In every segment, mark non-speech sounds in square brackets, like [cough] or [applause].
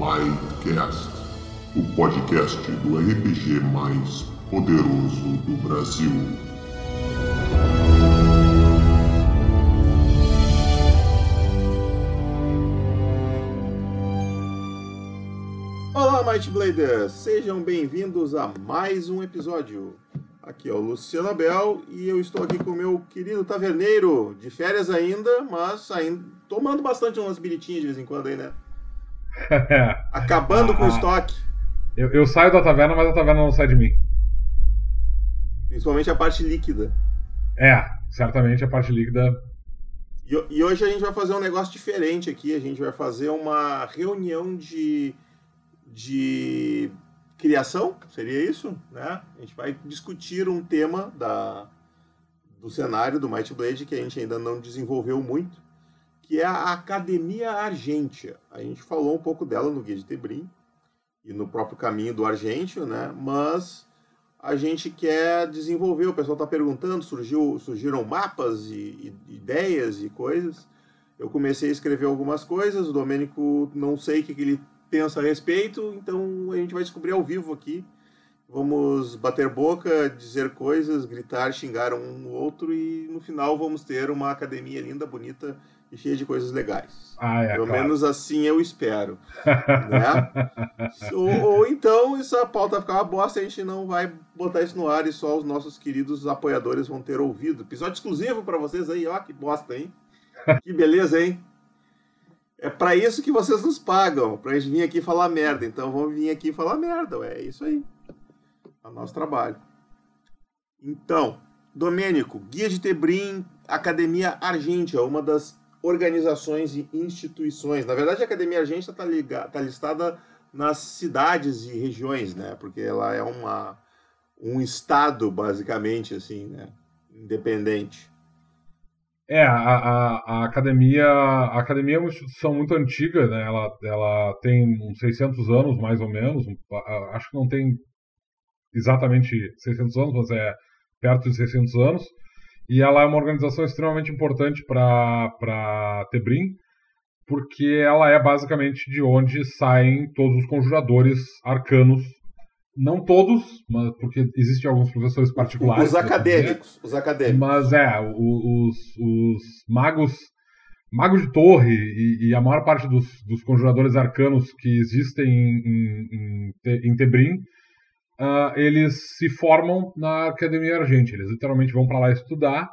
Mindcast, o podcast do RPG mais poderoso do Brasil. Olá, Might Bladers! Sejam bem-vindos a mais um episódio. Aqui é o Luciano Abel e eu estou aqui com o meu querido taverneiro, de férias ainda, mas ainda tomando bastante umas biritinhas de vez em quando aí, né? [laughs] Acabando com o Ah. estoque, Eu, eu saio da taverna, mas a taverna não sai de mim. principalmente a parte líquida. É, certamente a parte líquida. E, e hoje a gente vai fazer um negócio diferente aqui. A gente vai fazer uma reunião de, de criação, seria isso? Né? A gente vai discutir um tema da, do cenário do Might Blade que a gente ainda não desenvolveu muito, que é a Academia Argentia. A gente falou um pouco dela no Guia de Tebrim e no próprio caminho do Argentio, né? mas a gente quer desenvolver. O pessoal está perguntando, surgiu, surgiram mapas e, e ideias e coisas. Eu comecei a escrever algumas coisas, o Domênico não sei o que, que ele pensa a respeito, então a gente vai descobrir ao vivo aqui. Vamos bater boca, dizer coisas, gritar, xingar um no outro e no final vamos ter uma academia linda, bonita e cheia de coisas legais. Ah, é. Pelo claro. menos assim eu espero. [laughs] né? ou, ou então essa pauta vai ficar uma bosta a gente não vai botar isso no ar e só os nossos queridos apoiadores vão ter ouvido. Episódio exclusivo para vocês aí, ó, que bosta, hein? [laughs] Que beleza, hein? É para isso que vocês nos pagam, pra gente vir aqui falar merda. Então vamos vir aqui falar merda, é isso aí. É o nosso trabalho. Então, Domênico, Guia de Tebrim, Academia Argentia, uma das organizações e instituições. Na verdade, a Academia Argentina está tá listada nas cidades e regiões, né? Porque ela é uma, um estado, basicamente, assim, né? Independente. É, a, a, a academia, a academia é uma instituição muito antiga, né? Ela, ela tem uns 600 anos, mais ou menos. acho que não tem exatamente 600 anos, mas é perto de 600 anos. E ela é uma organização extremamente importante para Tebrim, porque ela é basicamente de onde saem todos os conjuradores arcanos. Não todos, mas porque existem alguns professores particulares. Os dizer. acadêmicos, os acadêmicos. Mas é, os, os magos, mago de torre e, e a maior parte dos, dos conjuradores arcanos que existem em, em, em, em Tebrim, ah, eles se formam na Academia Argente. Eles literalmente vão para lá estudar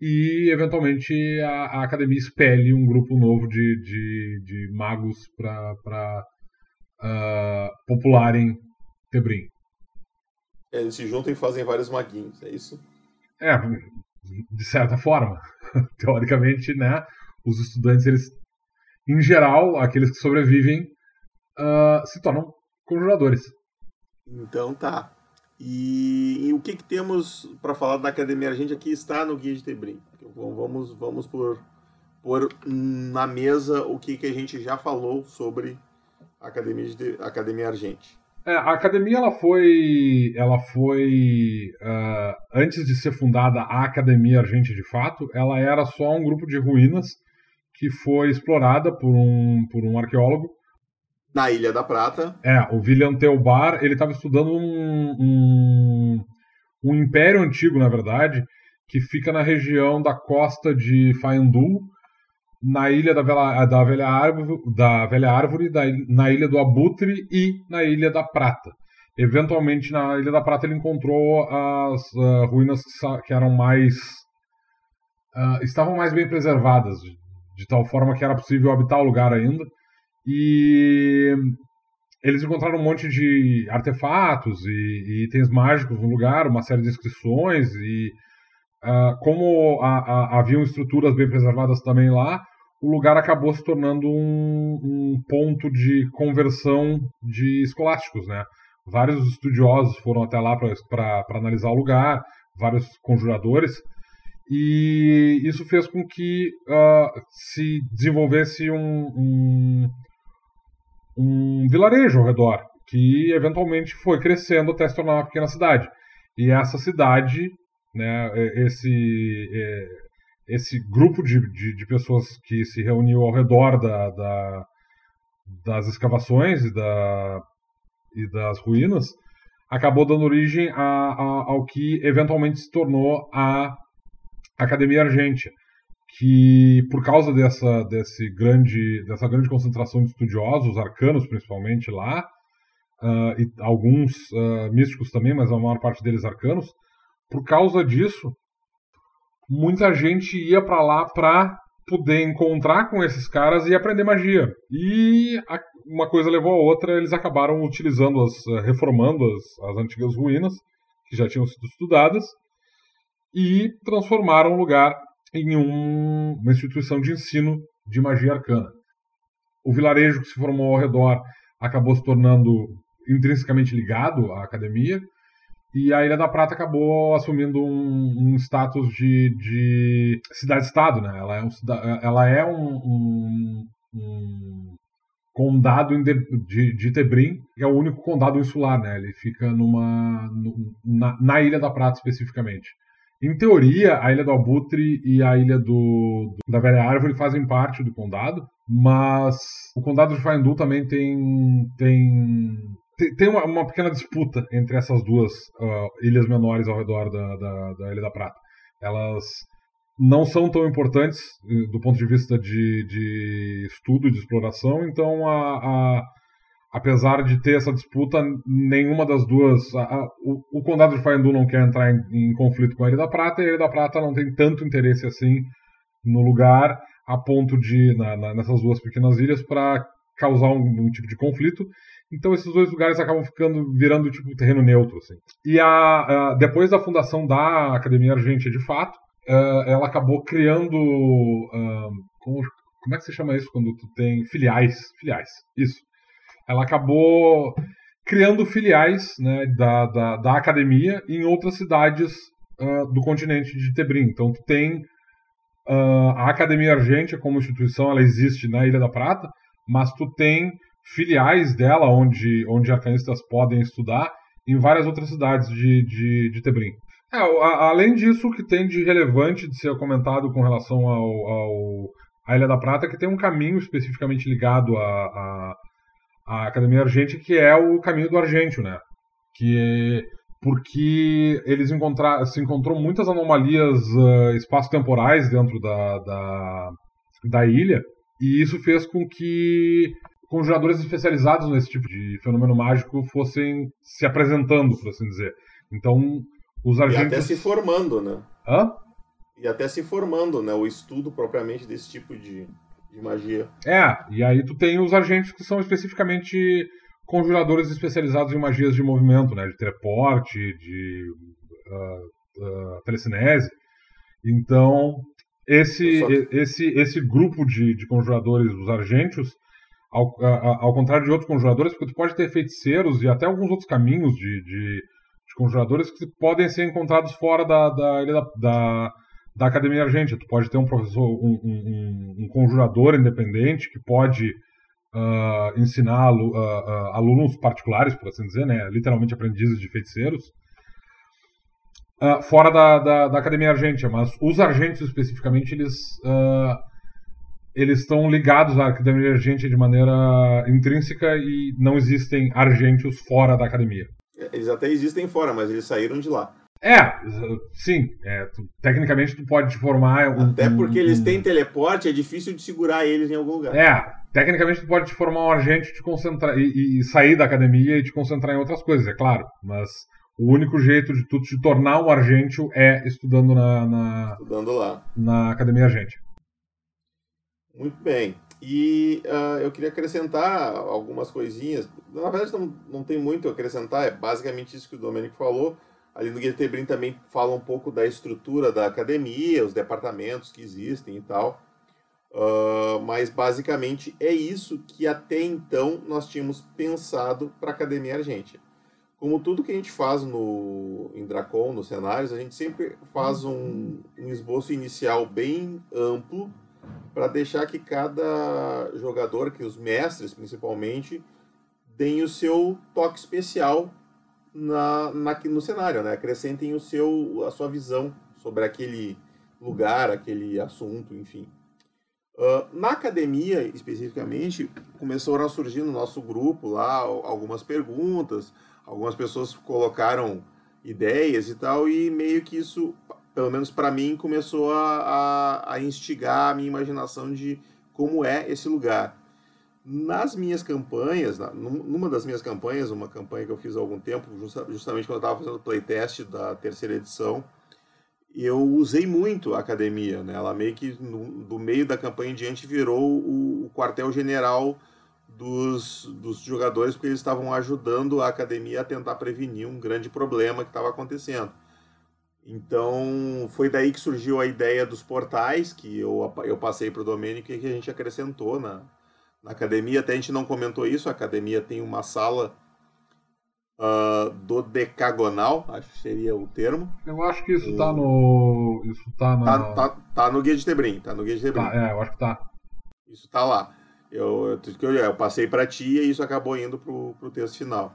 e, eventualmente, a, a academia espelhe um grupo novo de, de, de magos para popularem Tebrim. Eles se juntam e fazem vários maguinhos, é isso? É, de certa forma. [laughs] Teoricamente, né? Os estudantes, eles, em geral, aqueles que sobrevivem, ah, se tornam conjuradores. Então tá. E, e o que, que temos para falar da Academia Argente aqui está no Guia de Tebrim. Então, Vamos, vamos por, por na mesa o que, que a gente já falou sobre a Academia, de, Academia Argente. É, a academia ela foi, ela foi ah, antes de ser fundada a Academia Argente de fato, ela era só um grupo de ruínas que foi explorada por um, por um arqueólogo Na Ilha da Prata, É, o William Teobar, ele estava estudando um, um, um império antigo, na verdade, que fica na região da costa de Faendu, na ilha da Velha, da velha, árvore, da velha Árvore, na ilha do Abutre e na ilha da Prata. Eventualmente, na ilha da Prata, ele encontrou as ah, ruínas que, que eram mais. ah, estavam mais bem preservadas, de, de tal forma que era possível habitar o lugar ainda. E eles encontraram um monte de artefatos e, e itens mágicos no lugar, uma série de inscrições e ah, como a- a- haviam estruturas bem preservadas também lá, o lugar acabou se tornando um, um ponto de conversão de escolásticos, né? Vários estudiosos foram até lá para analisar o lugar, vários conjuradores, e isso fez com que ah, se desenvolvesse um, um, um vilarejo ao redor, que eventualmente foi crescendo até se tornar uma pequena cidade. E essa cidade, né, esse, é, esse grupo de, de, de pessoas que se reuniu ao redor da, da, das escavações e, da, e das ruínas, acabou dando origem a, a, ao que eventualmente se tornou a Academia Argentia, que por causa dessa, desse grande, dessa grande concentração de estudiosos, arcanos principalmente lá, uh, e alguns uh, místicos também, mas a maior parte deles arcanos, por causa disso, muita gente ia para lá para poder encontrar com esses caras e aprender magia. E a, uma coisa levou a outra, eles acabaram utilizando as, eh, reformando as, as antigas ruínas que já tinham sido estudadas e transformaram o lugar em um, uma instituição de ensino de magia arcana. O vilarejo que se formou ao redor acabou se tornando intrinsecamente ligado à academia e a Ilha da Prata acabou assumindo um, um status de, de cidade-estado, né? Ela é um, ela é um, um, condado de, de, de, Tebrim, que é o único condado insular, né? Ele fica numa, na, na Ilha da Prata especificamente. Em teoria, a Ilha do Abutre e a Ilha do, do da Velha Árvore fazem parte do condado, mas o condado de Faendu também tem, tem tem uma, uma, pequena disputa entre essas duas uh, ilhas menores ao redor da, da, da, Ilha da Prata. Elas não são tão importantes eh, do ponto de vista de, de estudo, de exploração, então, a, a, apesar de ter essa disputa, nenhuma das duas. A, o, o, Condado de Faendu não quer entrar em, em, conflito com a Ilha da Prata, e a Ilha da Prata não tem tanto interesse assim no lugar, a ponto de, na, na, nessas duas pequenas ilhas, para causar um, um tipo de conflito. Então esses dois lugares acabam ficando virando tipo terreno neutro, assim. E a, a depois da fundação da Academia Argentina, de fato, uh, ela acabou criando uh, como, como é que se chama isso quando tu tem filiais, filiais, isso. Ela acabou criando filiais né, da, da, da academia em outras cidades uh, do continente de Tebrim. Então tu tem a Academia Argentina como instituição, ela existe na Ilha da Prata, mas tu tem filiais dela, onde, onde arcanistas podem estudar, em várias outras cidades de, de, de Tebrim. É, a, além disso, o que tem de relevante de ser comentado com relação ao, ao à Ilha da Prata, é que tem um caminho especificamente ligado à, à, à Academia Argente, que é o caminho do Argentio, né? Que porque eles encontrar, se encontrou muitas anomalias uh, espaço-temporais dentro da, da, da ilha, e isso fez com que conjuradores especializados nesse tipo de fenômeno mágico fossem se apresentando, por assim dizer. Então, os argentinos... E até se formando, né? Hã? E até se formando, né? O estudo propriamente desse tipo de, de magia. É, e aí tu tem os argentinos que são especificamente conjuradores especializados em magias de movimento, né? De teleporte, de uh, uh, telecinese. Então, esse, só... esse, esse grupo de, de conjuradores, os argentios, ao, a, ao contrário de outros conjuradores, porque tu pode ter feiticeiros e até alguns outros caminhos de, de, de conjuradores que podem ser encontrados fora da, da ilha da, da, Academia Argentina. Tu pode ter um professor, um, um, um conjurador independente que pode uh, ensinar uh, uh, alunos particulares, por assim dizer, né, literalmente aprendizes de feiticeiros, fora da, da, da, Academia Argentina. Mas os argentinos, especificamente, eles eles estão ligados à Academia Argentina de maneira intrínseca e não existem argentios fora da academia. Eles até existem fora, mas eles saíram de lá. É, sim. É, tu, tecnicamente tu pode te formar. Um, até porque um, eles têm teleporte, é difícil de segurar eles em algum lugar. É, tecnicamente tu pode te formar um argente te concentrar e, e, sair da academia e te concentrar em outras coisas, é claro. Mas o único jeito de tu te tornar um argentio é estudando na, na, estudando lá. na academia argente. Muito bem. E uh, eu queria acrescentar algumas coisinhas. Na verdade, não, não tem muito a acrescentar, é basicamente isso que o Domenico falou. Ali no Guia Tebrim também fala um pouco da estrutura da academia, os departamentos que existem e tal. Uh, mas basicamente é isso que até então nós tínhamos pensado para a Academia Argentina. Como tudo que a gente faz no, em Dracon, nos cenários, a gente sempre faz um, um esboço inicial bem amplo para deixar que cada jogador, que os mestres principalmente, deem o seu toque especial na, na, no cenário, né? Acrescentem o seu, a sua visão sobre aquele lugar, aquele assunto, enfim. Uh, na academia, especificamente, começaram a surgir no nosso grupo lá algumas perguntas, algumas pessoas colocaram ideias e tal, e meio que isso, pelo menos para mim, começou a, a, a, instigar a minha imaginação de como é esse lugar. Nas minhas campanhas, numa das minhas campanhas, uma campanha que eu fiz há algum tempo, justamente quando eu estava fazendo o playtest da terceira edição, eu usei muito a academia. Né? Ela meio que, no, do meio da campanha em diante, virou o, o quartel-general dos, dos jogadores, porque eles estavam ajudando a academia a tentar prevenir um grande problema que estava acontecendo. Então, foi daí que surgiu a ideia dos portais, que eu, eu passei para o Domênico e que a gente acrescentou na, na academia. Até a gente não comentou isso, a academia tem uma sala uh, dodecagonal, acho que seria o termo. Eu acho que isso está no. Isso tá na. Tá, tá, tá, no Guia de Tebrim, tá no Guia de Tebrim. Tá, é, eu acho que tá. Isso tá lá. Eu, eu, eu passei para ti e isso acabou indo pro, pro texto final.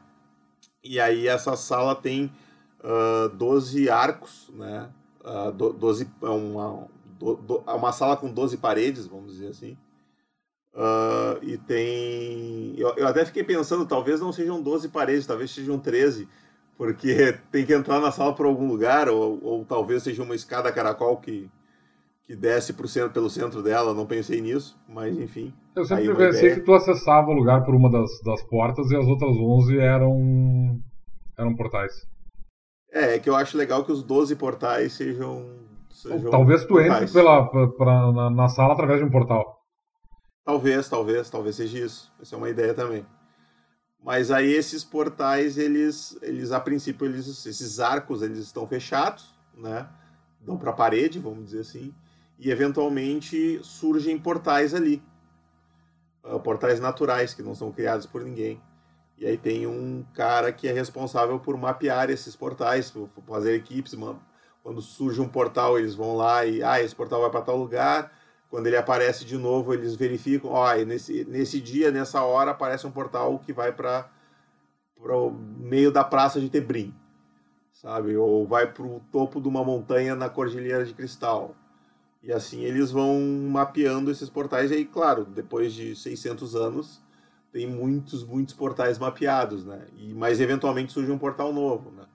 E aí essa sala tem uh, ah, 12 arcos, né? Uh, 12, é uma, do, do, é uma sala com 12 paredes, vamos dizer assim. Uh, e tem. Eu, eu, até fiquei pensando, talvez não sejam 12 paredes, talvez sejam 13, porque [laughs] tem que entrar na sala por algum lugar, ou, ou talvez seja uma escada caracol que, que desce pro centro, pelo centro dela, não pensei nisso, mas enfim. Eu sempre pensei ideia... que tu acessava o lugar por uma das, das portas e as outras 11 eram, eram portais. É, é que eu acho legal que os 12 portais sejam. sejam talvez tu portais. entre pela, pra, na, na sala através de um portal. Talvez, talvez, talvez seja isso. Essa é uma ideia também. Mas aí esses portais, eles, eles a princípio, eles, esses arcos, eles estão fechados, né? Dão para a parede, vamos dizer assim. E eventualmente surgem portais ali. Uh, portais naturais, que não são criados por ninguém. E aí tem um cara que é responsável por mapear esses portais, por fazer equipes. Quando surge um portal, eles vão lá e, ah, esse portal vai para tal lugar quando ele aparece de novo, eles verificam, ó, nesse, nesse dia, nessa hora, aparece um portal que vai para o meio da praça de Tebrim, sabe? Ou vai para o topo de uma montanha na Cordilheira de Cristal. E assim eles vão mapeando esses portais. E aí, claro, depois de 600 anos, tem muitos, muitos portais mapeados, né? E, mas eventualmente surge um portal novo, né?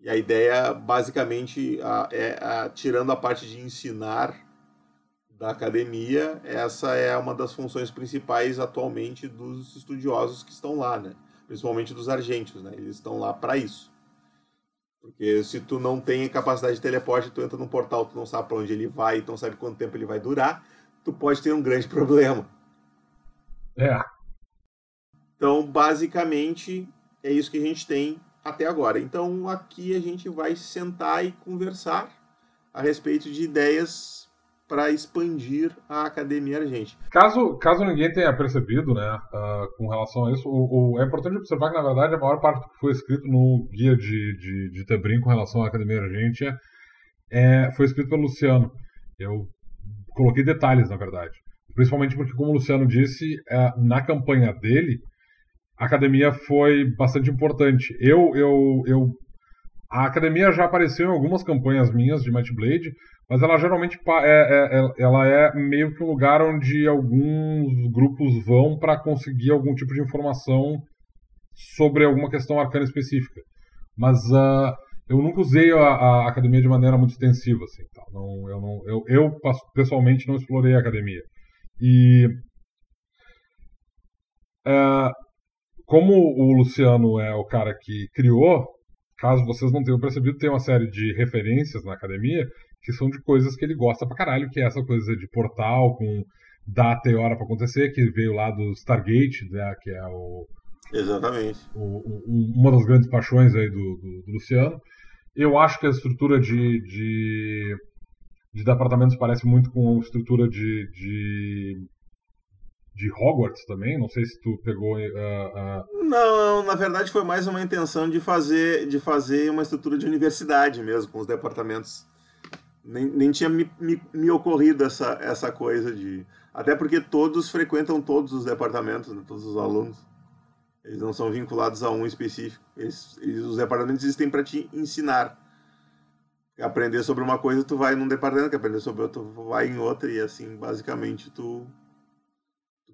E a ideia, basicamente, a, é a, tirando a parte de ensinar da academia, essa é uma das funções principais atualmente dos estudiosos que estão lá, né? Principalmente dos argentios, né? Eles estão lá para isso. Porque se tu não tem capacidade de teleporte, tu entra num portal, tu não sabe para onde ele vai, tu não sabe quanto tempo ele vai durar, tu pode ter um grande [laughs] problema. É. Então, basicamente, é isso que a gente tem até agora. Então, aqui a gente vai sentar e conversar a respeito de ideias para expandir a academia argente. Caso, caso ninguém tenha percebido, né, uh, com relação a isso, o, o, é importante observar que, na verdade, a maior parte do que foi escrito no guia de, de, de Tebrim com relação à academia argente é, foi escrito pelo Luciano. Eu coloquei detalhes, na verdade. Principalmente porque, como o Luciano disse, é, na campanha dele, a academia foi bastante importante. Eu, eu, eu a academia já apareceu em algumas campanhas minhas de Might Blade, mas ela geralmente é, é, é, ela é meio que um lugar onde alguns grupos vão para conseguir algum tipo de informação sobre alguma questão arcana específica. Mas uh, eu nunca usei a, a, academia de maneira muito extensiva, assim, tá? não, eu, não, eu, eu pessoalmente não explorei a academia. E uh, como o Luciano é o cara que criou, caso vocês não tenham percebido, tem uma série de referências na academia que são de coisas que ele gosta pra caralho, que é essa coisa de portal com data e hora para acontecer, que veio lá do Stargate, né, que é o. Exatamente. O, o, uma das grandes paixões aí do, do, do, Luciano. Eu acho que a estrutura de, de, de departamentos parece muito com a estrutura de, de de Hogwarts também? Não sei se tu pegou. Uh, uh... Não, na verdade foi mais uma intenção de fazer, de fazer uma estrutura de universidade mesmo, com os departamentos nem, nem tinha me, me, me, ocorrido essa, essa coisa de. Até porque todos frequentam todos os departamentos, né, todos os alunos. Eles não são vinculados a um específico. Eles, eles os departamentos existem para te ensinar. aprender sobre uma coisa, tu vai num departamento, que aprender sobre outro, tu vai em outra, e assim, basicamente, tu,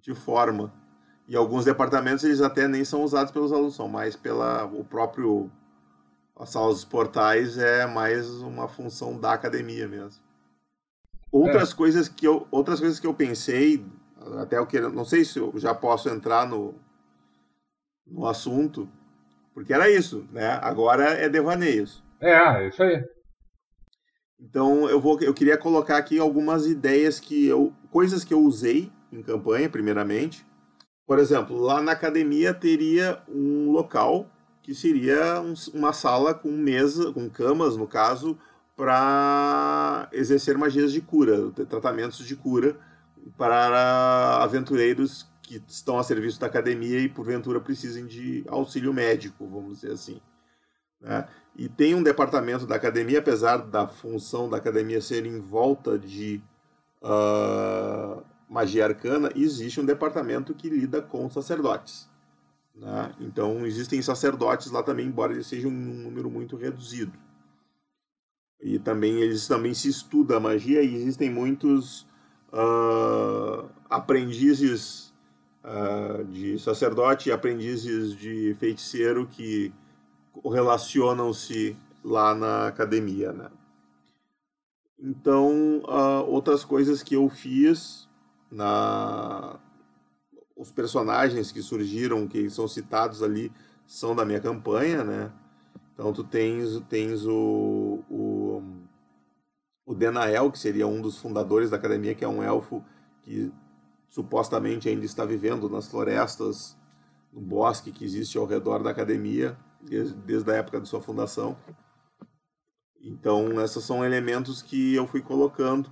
te forma. E alguns departamentos, eles até nem são usados pelos alunos, são mais pela o próprio... As salas portais é mais uma função da academia mesmo. Outras é. coisas que eu outras coisas que eu pensei até eu quero não sei se eu já posso entrar no no assunto porque era isso né agora é devaneios é é isso aí então eu vou eu queria colocar aqui algumas ideias que eu coisas que eu usei em campanha primeiramente por exemplo lá na academia teria um local que seria um, uma sala com mesa com camas no caso para exercer magias de cura, tratamentos de cura para aventureiros que estão a serviço da academia e porventura precisem de auxílio médico, vamos dizer assim. Né? E tem um departamento da academia, apesar da função da academia ser em volta de uh, magia arcana, existe um departamento que lida com sacerdotes. Né? Então existem sacerdotes lá também, embora eles sejam um número muito reduzido. E também eles também se estuda a magia e existem muitos uh, aprendizes uh, de sacerdote e aprendizes de feiticeiro que relacionam-se lá na academia, né? Então, uh, outras coisas que eu fiz na os personagens que surgiram, que são citados ali, são da minha campanha, né? Então tu tens, tens o, o, o Denael, que seria um dos fundadores da academia, que é um elfo que supostamente ainda está vivendo nas florestas, no bosque que existe ao redor da academia, desde, desde a época de sua fundação. Então, esses são elementos que eu fui colocando.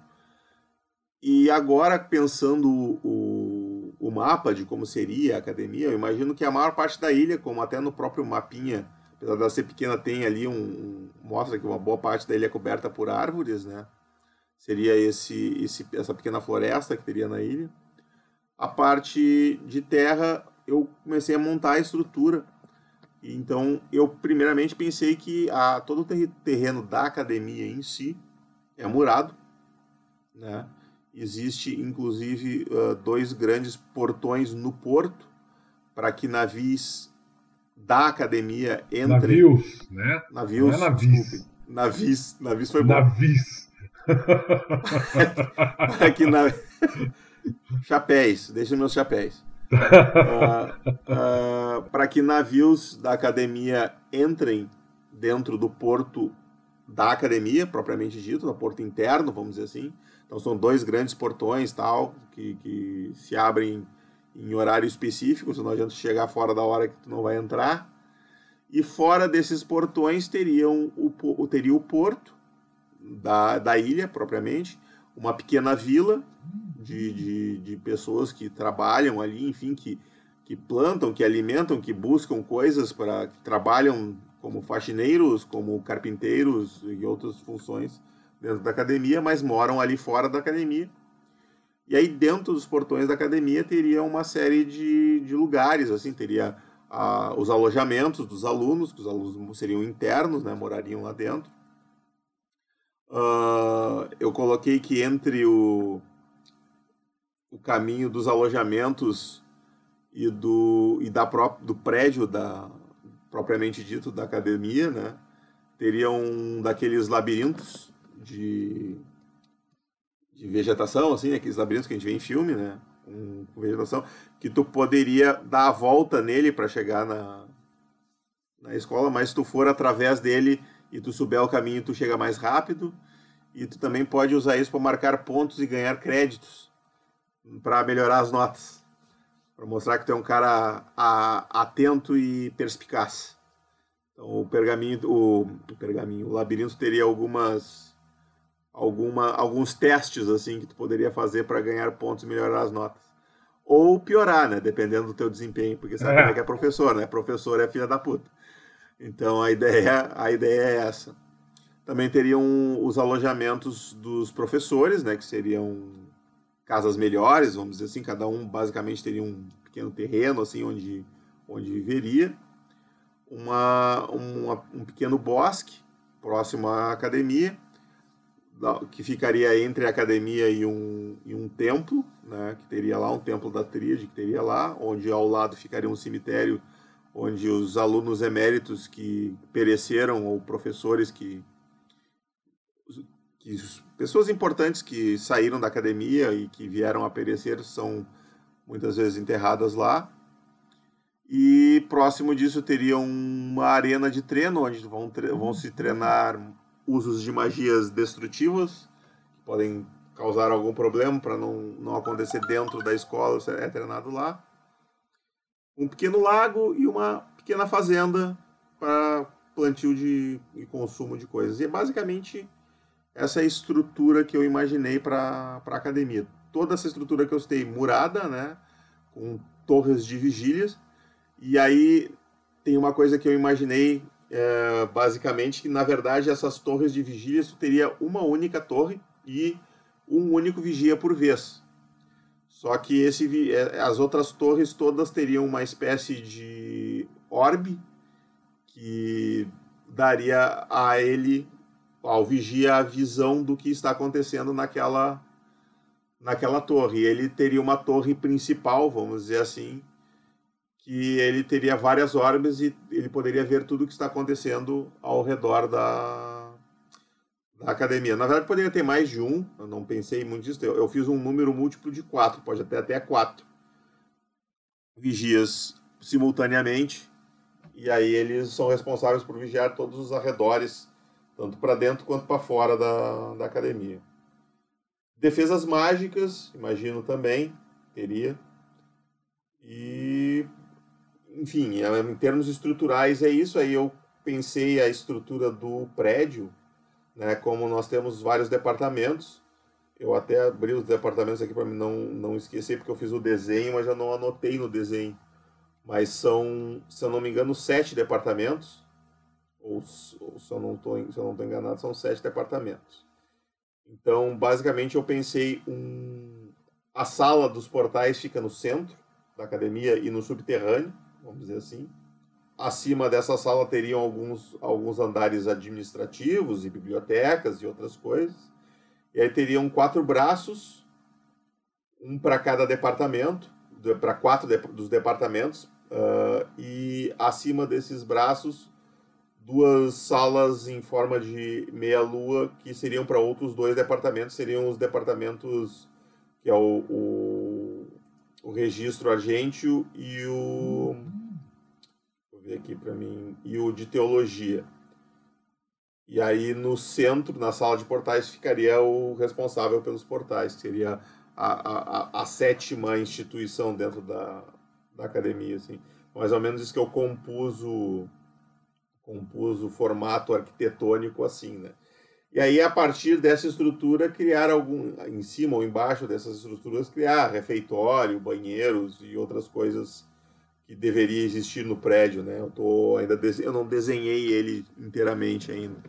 E agora, pensando o, o mapa de como seria a academia, eu imagino que a maior parte da ilha, como até no próprio mapinha apesar dela ser pequena, tem ali um, um, mostra que uma boa parte da ilha é coberta por árvores, né? Seria esse, esse essa pequena floresta que teria na ilha. A parte de terra, eu comecei a montar a estrutura. Então, eu primeiramente pensei que a, todo o terreno da academia em si é murado, né? Existe, inclusive, uh, dois grandes portões no porto para que navios da academia entre. Navios, né? Navios. Não é navios. Navios. Navios foi bom. Navios. [laughs] Aqui na. chapéus, deixa meus chapéus. Uh, uh, para que navios da academia entrem dentro do porto da academia, propriamente dito, no porto interno, vamos dizer assim. Então são dois grandes portões tal que, que se abrem em horário específico, senão não adianta chegar fora da hora que tu não vai entrar. E fora desses portões teriam o, teria o porto da, da ilha, propriamente, uma pequena vila de, de, de pessoas que trabalham ali, enfim, que, que plantam, que alimentam, que buscam coisas para. que trabalham como faxineiros, como carpinteiros e outras funções dentro da academia, mas moram ali fora da academia e aí dentro dos portões da academia teria uma série de, de lugares, assim, teria os alojamentos dos alunos, que os alunos seriam internos, né, morariam lá dentro. Uh, eu coloquei que entre o, o caminho dos alojamentos e do, e da pró do prédio da propriamente dito da academia, né, teria um daqueles labirintos de de vegetação, assim, né? aqueles labirintos que a gente vê em filme, né? Com, com vegetação, que tu poderia dar a volta nele para chegar na, na escola, mas se tu for através dele e tu souber o caminho, tu chega mais rápido. E tu também pode usar isso para marcar pontos e ganhar créditos para melhorar as notas. Para mostrar que tu é um cara a, atento e perspicaz. Então o pergaminho, o, o pergaminho, o labirinto teria algumas alguma, alguns testes assim que tu poderia fazer para ganhar pontos e melhorar as notas. Ou piorar, né? Dependendo do teu desempenho, porque sabe é. como é que é professor, né? Professor é filha da puta. Então a ideia, a ideia é essa. Também teriam os alojamentos dos professores, né? Que seriam casas melhores, vamos dizer assim. Cada um basicamente teria um pequeno terreno, assim, onde, onde viveria. Uma, uma um pequeno bosque próximo à academia, que ficaria entre a academia e um, e um templo, né, que teria lá um templo da tríade, que teria lá, onde ao lado ficaria um cemitério onde os alunos eméritos que pereceram ou professores que, que pessoas importantes que saíram da academia e que vieram a perecer são muitas vezes enterradas lá. E próximo disso teria uma arena de treino onde vão, vão se treinar usos de magias destrutivas que podem causar algum problema para não, não acontecer dentro da escola, é treinado lá um pequeno lago e uma pequena fazenda para plantio de, e consumo de coisas. E é basicamente essa estrutura que eu imaginei para a academia. Toda essa estrutura que eu citei, murada, né, com torres de vigílias. E aí tem uma coisa que eu imaginei é, basicamente que na verdade essas torres de vigílias tu teria uma única torre e um único vigia por vez. Só que esse, é, as outras torres todas teriam uma espécie de orbe que daria a ele, ao vigia, a visão do que está acontecendo naquela, naquela torre. Ele teria uma torre principal, vamos dizer assim, que ele teria várias orbes e ele poderia ver tudo o que está acontecendo ao redor da, da academia. Na verdade, poderia ter mais de um, eu não pensei muito nisso. Eu, eu fiz um número múltiplo de quatro, pode até até quatro vigias simultaneamente. E aí eles são responsáveis por vigiar todos os arredores, tanto para dentro quanto para fora da, da academia. Defesas mágicas, imagino também, teria. E, enfim, em termos estruturais é isso. Aí eu pensei a estrutura do prédio né? Como nós temos vários departamentos, eu até abri os departamentos aqui para não, não esquecer, porque eu fiz o desenho, mas já não anotei no desenho. Mas são, se eu não me engano, sete departamentos, ou, ou se eu não estou enganado, são sete departamentos. Então, basicamente, eu pensei um, a sala dos portais fica no centro da academia e no subterrâneo, vamos dizer assim. Acima dessa sala teriam alguns, alguns andares administrativos e bibliotecas e outras coisas. E aí teriam quatro braços, um para cada departamento, para quatro de, dos departamentos, uh, e acima desses braços, duas salas em forma de meia-lua que seriam para outros dois departamentos, seriam os departamentos que é o, o, o registro argêntio e o ver aqui para mim, e o de teologia. E aí no centro, na sala de portais, ficaria o responsável pelos portais, seria a, a, a sétima instituição dentro da, da academia. Assim. Mais ou menos isso que eu compus o, compus o formato arquitetônico assim, né? E aí, a partir dessa estrutura, criar algum, em cima ou embaixo dessas estruturas, criar refeitório, banheiros e outras coisas que deveria existir no prédio, né? Eu tô ainda eu não desenhei ele inteiramente ainda.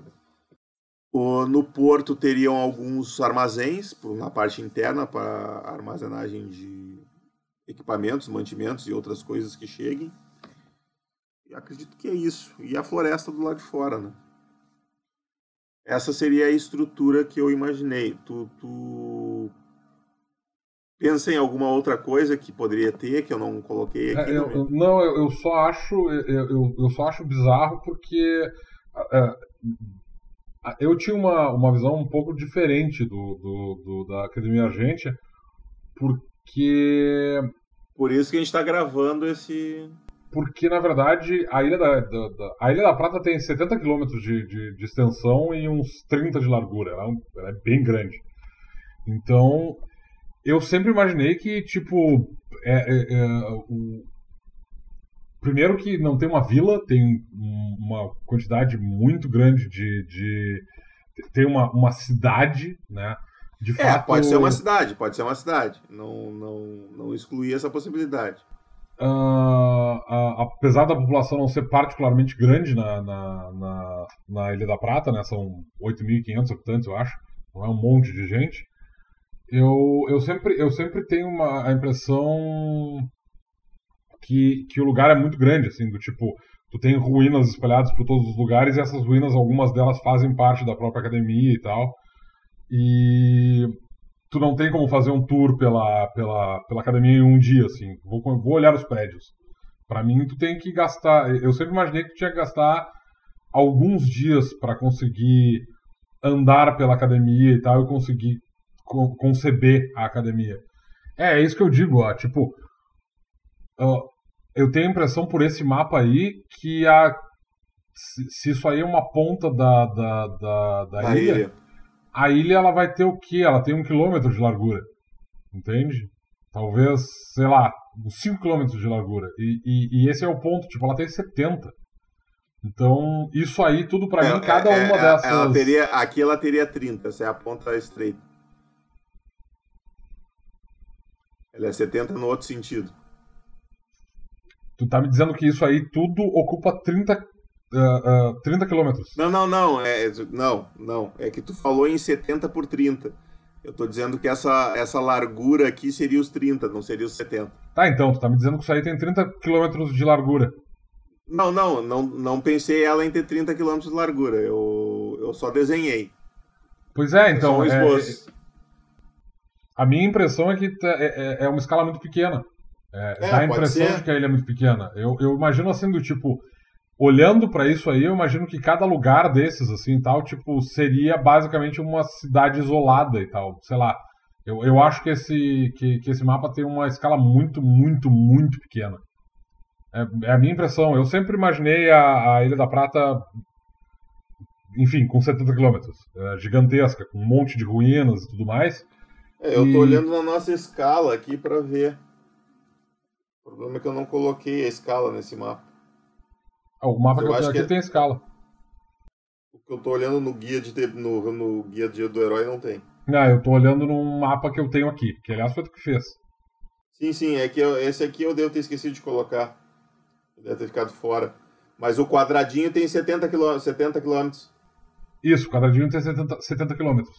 O, no porto teriam alguns armazéns na parte interna para armazenagem de equipamentos, mantimentos e outras coisas que cheguem. E acredito que é isso. E a floresta do lado de fora, né? Essa seria a estrutura que eu imaginei. Tu, tu Pensa em alguma outra coisa que poderia ter que eu não coloquei aqui? É, eu, não, eu, eu, só acho eu, eu só acho bizarro porque é, eu tinha uma, uma visão um pouco diferente do, do, do da Academia Argente, porque por isso que a gente está gravando esse porque na verdade a Ilha da, da, da, a Ilha da Prata tem 70 km de, de, de, extensão e uns 30 de largura, ela é, ela é bem grande. Então eu sempre imaginei que, tipo, é, é, é, o... primeiro que não tem uma vila, tem uma quantidade muito grande de. de... tem uma, uma cidade, né? De é, fato... pode ser uma cidade, pode ser uma cidade. Não, não, não excluir essa possibilidade. Uh, uh, apesar da população não ser particularmente grande na, na, na, na Ilha da Prata, né? São 8.500 habitantes, eu acho. Não é um monte de gente eu, eu, sempre, eu sempre tenho uma, a impressão que, que o lugar é muito grande, assim, do tipo, tu tem ruínas espalhadas por todos os lugares e essas ruínas, algumas delas fazem parte da própria academia e tal. E tu não tem como fazer um tour pela, pela, pela academia em um dia, assim. Vou, vou olhar os prédios. Para mim, tu tem que gastar. Eu sempre imaginei que tu tinha que gastar alguns dias para conseguir andar pela academia e tal e conseguir co conceber a academia. É, é isso que eu digo, ó. Tipo, eu tenho a impressão por esse mapa aí que a, se, isso aí é uma ponta da, da, da, da ilha, a ilha ela vai ter o quê? Ela tem um quilômetro de largura. Entende? Talvez, sei lá, uns 5 quilômetros de largura. E, e, e, esse é o ponto, tipo, ela tem 70. Então, isso aí, tudo para é, mim, cada é, uma é, dessas. Ela teria, aqui ela teria 30, essa é a ponta estreita. Ela é 70 no outro sentido. Tu tá me dizendo que isso aí tudo ocupa 30, uh, uh, 30 quilômetros. Não, não, não. É, não, não. É que tu falou em 70 por 30. Eu tô dizendo que essa, essa largura aqui seria os 30, não seria os 70. Tá, então, tu tá me dizendo que isso aí tem 30 quilômetros de largura. Não, não, não, não pensei ela em ter 30 quilômetros de largura. Eu, eu só desenhei. Pois é, então. É, é, a minha impressão é que tá, é, é, é uma escala muito pequena. É, é, dá a impressão ser. de que a ilha é muito pequena. Eu, eu imagino assim do tipo, olhando para isso aí, eu imagino que cada lugar desses assim tal, tipo, seria basicamente uma cidade isolada e tal, sei lá. Eu, eu acho que esse que, que esse mapa tem uma escala muito, muito, muito pequena. É, é a minha impressão. Eu sempre imaginei a, a Ilha da Prata, enfim, com 70 quilômetros, é, gigantesca, com um monte de ruínas e tudo mais. É, eu e... tô olhando na nossa escala aqui para ver. O problema é que eu não coloquei a escala nesse mapa. Ah, o mapa eu que eu tenho aqui que... tem escala. O que eu tô olhando no guia de no, no guia de, do herói não tem. Não, eu tô olhando num mapa que eu tenho aqui, que aliás foi tu que fez. Sim, sim, é que eu, esse aqui eu devo ter esquecido de colocar. Deve ter ficado fora. Mas o quadradinho tem 70 quilômetros. 70 quilômetros. Isso, o quadradinho tem 70, 70 quilômetros.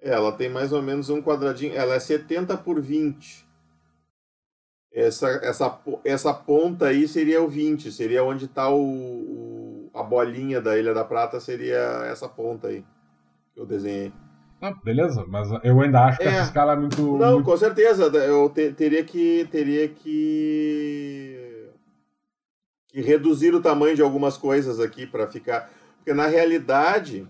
É, ela tem mais ou menos um quadradinho. Ela é 70 por 20. Essa, essa, essa ponta aí seria o 20, seria onde está o, o, a bolinha da Ilha da Prata, seria essa ponta aí que eu desenhei. Ah, beleza, mas eu ainda acho que é. essa escala é muito. Não, muito... com certeza. Eu te, teria que. Teria que. que reduzir o tamanho de algumas coisas aqui para ficar. Porque na realidade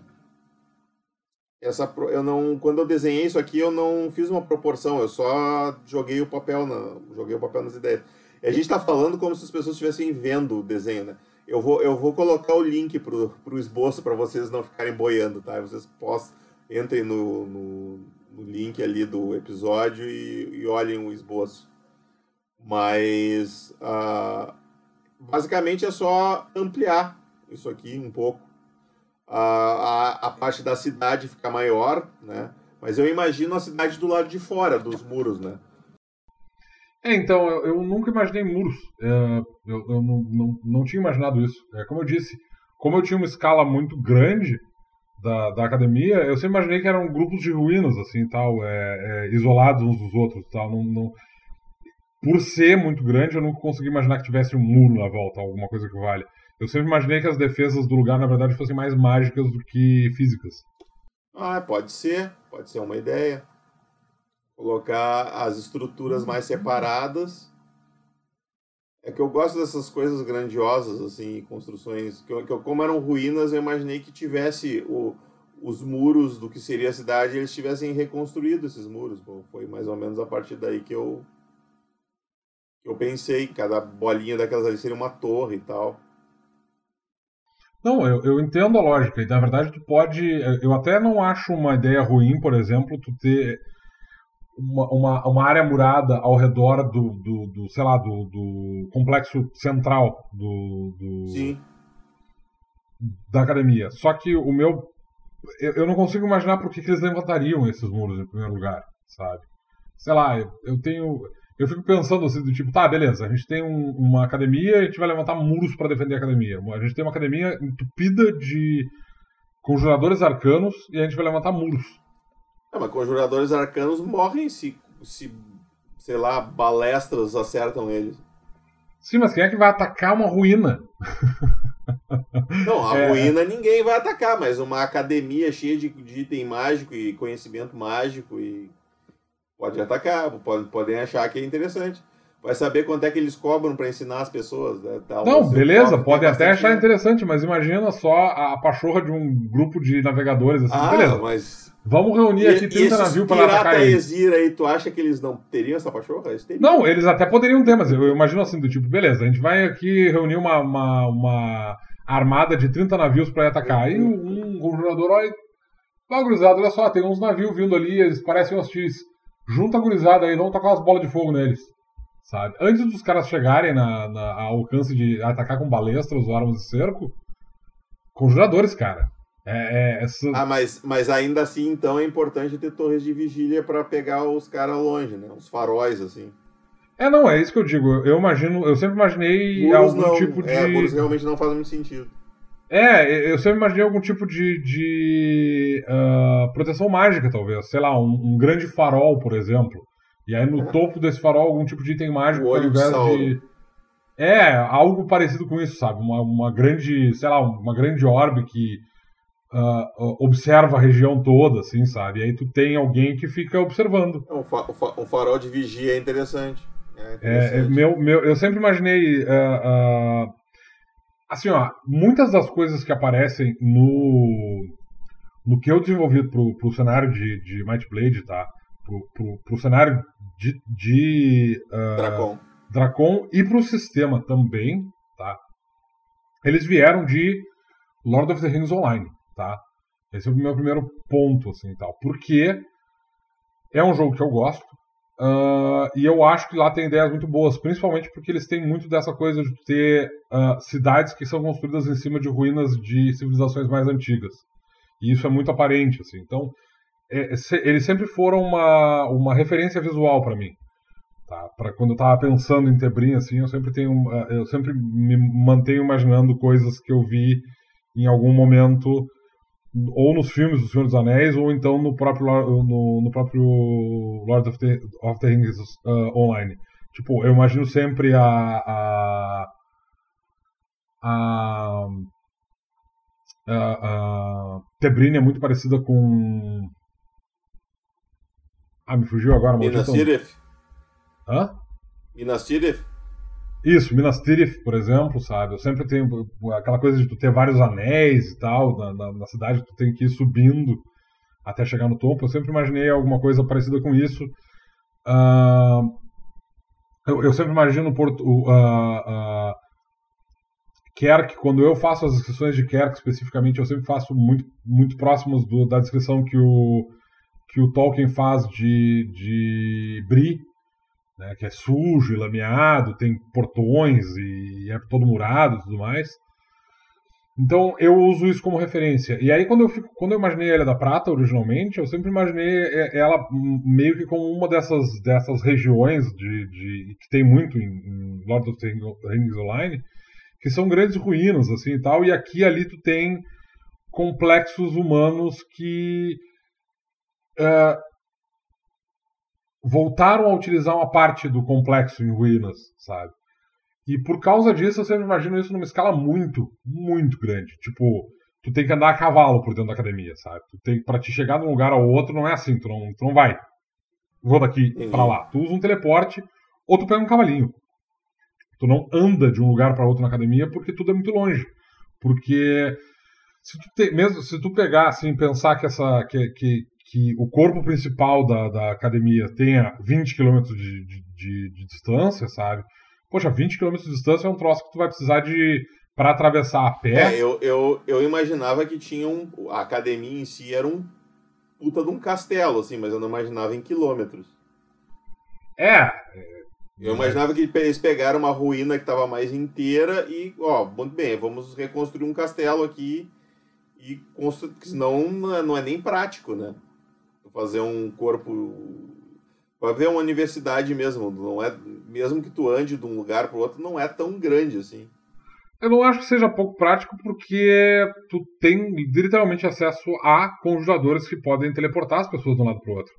essa eu não quando eu desenhei isso aqui eu não fiz uma proporção eu só joguei o papel na joguei o papel nas ideias. A gente está falando como se as pessoas estivessem vendo o desenho né? Eu vou eu vou colocar o link pro, pro esboço para vocês não ficarem boiando tá? Vocês possam entrem no, no, no link ali do episódio e, e olhem o esboço. Mas uh, basicamente é só ampliar isso aqui um pouco a, a, a parte da cidade ficar maior, né? Mas eu imagino a cidade do lado de fora dos muros, né? É, então, eu, eu nunca imaginei muros. É, eu, eu não, não, não tinha imaginado isso. É, como eu disse, como eu tinha uma escala muito grande da, da academia, eu sempre imaginei que eram grupos de ruínas, assim, tal, é, é, isolados uns dos outros, tal. Não, não... Por ser muito grande, eu nunca consegui imaginar que tivesse um muro na volta, alguma coisa que valha. Eu sempre imaginei que as defesas do lugar, na verdade, fossem mais mágicas do que físicas. Ah, pode ser. Pode ser uma ideia. Colocar as estruturas mais separadas. É que eu gosto dessas coisas grandiosas, assim, construções. Que, que como eram ruínas, eu imaginei que tivesse o, os muros do que seria a cidade, eles tivessem reconstruído esses muros. Bom, foi mais ou menos a partir daí que eu, que eu pensei. Cada bolinha daquelas ali seria uma torre e tal. Não, eu, eu entendo a lógica. E na verdade tu pode. Eu até não acho uma ideia ruim, por exemplo, tu ter uma, uma, uma área murada ao redor do, do, do sei lá, do, do complexo central do, do Sim. da academia. Só que o meu. Eu, eu não consigo imaginar por que, que eles levantariam esses muros em primeiro lugar, sabe? Sei lá, eu, eu tenho eu fico pensando assim, do tipo, tá, beleza, a gente tem um, uma academia e a gente vai levantar muros para defender a academia. A gente tem uma academia entupida de conjuradores arcanos e a gente vai levantar muros. É, mas conjuradores arcanos morrem se, se sei lá, balestras acertam eles. Sim, mas quem é que vai atacar uma ruína? Não, a [laughs] É. ruína ninguém vai atacar, mas uma academia cheia de, de item mágico e conhecimento mágico e pode atacar, pode, podem achar que é interessante. Vai saber quanto é que eles cobram pra ensinar as pessoas. Né? Não, beleza, pode tem até achar interessante, mas imagina só a, a pachorra de um grupo de navegadores assim. Ah, beleza, mas. vamos reunir E, aqui e 30 esses navios para atacar eles. Exir aí, tu acha que eles não teriam essa pachorra? Eles teriam. Não, eles até poderiam ter, mas eu, eu imagino assim, do tipo, beleza, a gente vai aqui reunir uma, uma, uma armada de 30 navios para atacar. Aí um, um jogador olha, ah, gurizada, olha só, tem uns navios vindo ali, eles parecem hostis. Junta a gurizada aí, vamos tocar umas bolas de fogo neles. Sabe? Antes dos caras chegarem na, na- ao alcance de atacar com balestras ou armas de cerco, conjuradores, cara. É, é, Ah, mas, mas ainda assim, então, é importante ter torres de vigília pra pegar os caras longe, né? Os faróis, assim. é, não, é isso que eu digo. Eu, imagino, eu sempre imaginei Muros algum não. tipo de. É, muros realmente não fazem muito sentido. É, eu sempre imaginei algum tipo de, de ah, proteção mágica, talvez. Sei lá, um, um grande farol, por exemplo. E aí no topo desse farol algum tipo de item mágico O olho de de. É, algo parecido com isso, sabe? Uma, uma grande, sei lá, uma grande orbe que ah, observa a região toda, assim, sabe? E aí tu tem alguém que fica observando. É, Um, fa- um fa- farol de vigia é interessante. É É, é, interessante. meu, meu, eu sempre imaginei. ah, assim, ó, muitas das coisas que aparecem no. No que eu desenvolvi pro, pro cenário de, de Might Blade, tá? Pro, pro, pro cenário de, de ah, Dracon. Dracon e pro sistema também, tá? Eles vieram de Lord of the Rings Online, tá? Esse é o meu primeiro ponto, assim, tal. Porque é um jogo que eu gosto, ah, e eu acho que lá tem ideias muito boas, principalmente porque eles têm muito dessa coisa de ter ah, cidades que são construídas em cima de ruínas de civilizações mais antigas. E isso é muito aparente, assim. Então, é- é se- eles sempre foram uma, uma referência visual para mim. Tá? Para quando eu tava pensando em Tebrim, assim, eu sempre tenho, ah, eu sempre me mantenho imaginando coisas que eu vi em algum momento, ou nos filmes do Senhor dos Anéis, ou então no próprio no, no próprio Lord of the, of the Rings ah, online. Tipo, eu imagino sempre a a, a, a, a Tebrim é muito parecida com ah, me fugiu agora, Minas maldito. Tirith. Hã? Minas Tirith. Isso, Minas Tirith, por exemplo, sabe? Eu sempre tenho aquela coisa de tu ter vários anéis e tal, na, na, na cidade tu tem que ir subindo até chegar no topo. Eu sempre imaginei alguma coisa parecida com isso. Ah, eu, eu sempre imagino Porto, ah, ah, Kerk, quando eu faço as descrições de Kerk especificamente, eu sempre faço muito, muito próximos do- da descrição que o, que o Tolkien faz de, de Bri, né, que é sujo e lameado, tem portões e é todo murado e tudo mais. Então eu uso isso como referência. E aí quando eu fico, quando eu imaginei a Ilha da Prata originalmente, eu sempre imaginei é, ela hum, meio que como uma dessas dessas regiões de, de que tem muito em, Lord of the Rings Online, que são grandes ruínas assim e tal. E aqui ali tu tem complexos humanos que ah, voltaram a utilizar uma parte do complexo em ruínas, sabe? E por causa disso, eu sempre imagino isso numa escala muito, muito grande. Tipo, tu tem que andar a cavalo por dentro da academia, sabe? Tu tem para te chegar de um lugar ao outro não é assim, tu não, tu não vai. Vou daqui pra lá. Tu usa um teleporte ou tu pega um cavalinho. Tu não anda de um lugar para outro na academia porque tudo é muito longe. Porque se tu te- mesmo se tu pegar assim pensar que essa que, que, que o corpo principal da, da academia tenha 20 km de, de, de, de distância, sabe? Poxa, 20 km de distância é um troço que tu vai precisar de para atravessar a pé. É, eu, eu, eu imaginava que tinha um. A academia em si era um puta de um castelo, assim, mas eu não imaginava em quilômetros. É. Eu imaginava que eles pegaram uma ruína que estava mais inteira e, ó, muito bem, vamos reconstruir um castelo aqui e construir, senão não é, não é nem prático, né? Fazer um corpo. Vai ver uma universidade mesmo, não é, mesmo que tu ande de um lugar para outro, não é tão grande assim. Eu não acho que seja pouco prático porque tu tem literalmente acesso a conjuradores que podem teleportar as pessoas de um lado para o outro.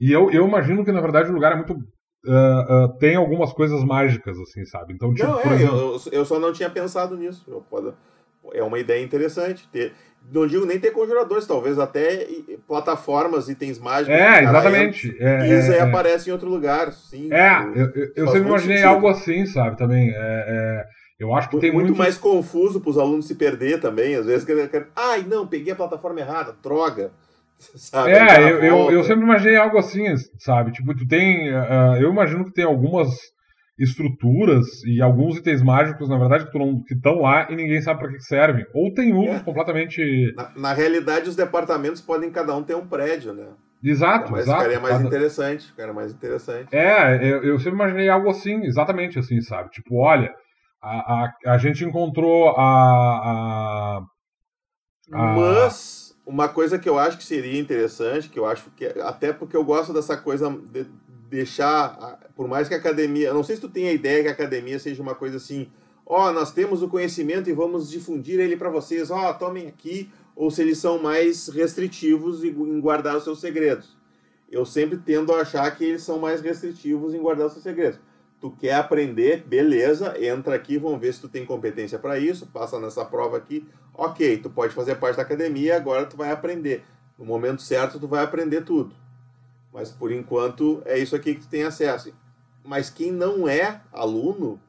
E eu, eu imagino que na verdade o lugar é muito uh, uh, tem algumas coisas mágicas, assim, sabe? Então, tipo, não, é, exemplo... eu, eu, só não tinha pensado nisso. É uma ideia interessante. Ter, não digo nem ter conjuradores, talvez até plataformas, itens mágicos. É, exatamente. É, Pisa é, e é. aparece em outro lugar. Sim, é, eu, eu, eu sempre imaginei sentido. algo assim, sabe? Também. É, é, eu acho que tem muito muitos... mais confuso para os alunos se perder também. Às vezes, ai, não, peguei a plataforma errada, droga. [laughs] Sabe? É, eu, eu, eu, sempre imaginei algo assim, sabe? Tipo, tu tem. Uh, eu imagino que tem algumas estruturas e alguns itens mágicos, na verdade, que estão lá e ninguém sabe para que servem. Ou tem usos é. completamente. Na, na, realidade, os departamentos podem cada um ter um prédio, né? Exato, Mas exato. ficaria mais cada... interessante, ficaria mais interessante. É, eu, eu sempre imaginei algo assim, exatamente assim, sabe? Tipo, olha, a, a, a gente encontrou a, a, a... Mas uma coisa que eu acho que seria interessante, que eu acho que até porque eu gosto dessa coisa de deixar, por mais que a academia, não sei se tu tem a ideia que a academia seja uma coisa assim, ó, oh, nós temos o conhecimento e vamos difundir ele para vocês, ó, oh, tomem aqui, ou se eles são mais restritivos em guardar os seus segredos. Eu sempre tendo a achar que eles são mais restritivos em guardar os seus segredos. Tu quer aprender, beleza, entra aqui, vamos ver se tu tem competência para isso, passa nessa prova aqui. Ok, tu pode fazer parte da academia, agora tu vai aprender. No momento certo, tu vai aprender tudo. Mas por enquanto é isso aqui que tu tem acesso. Mas quem não é aluno,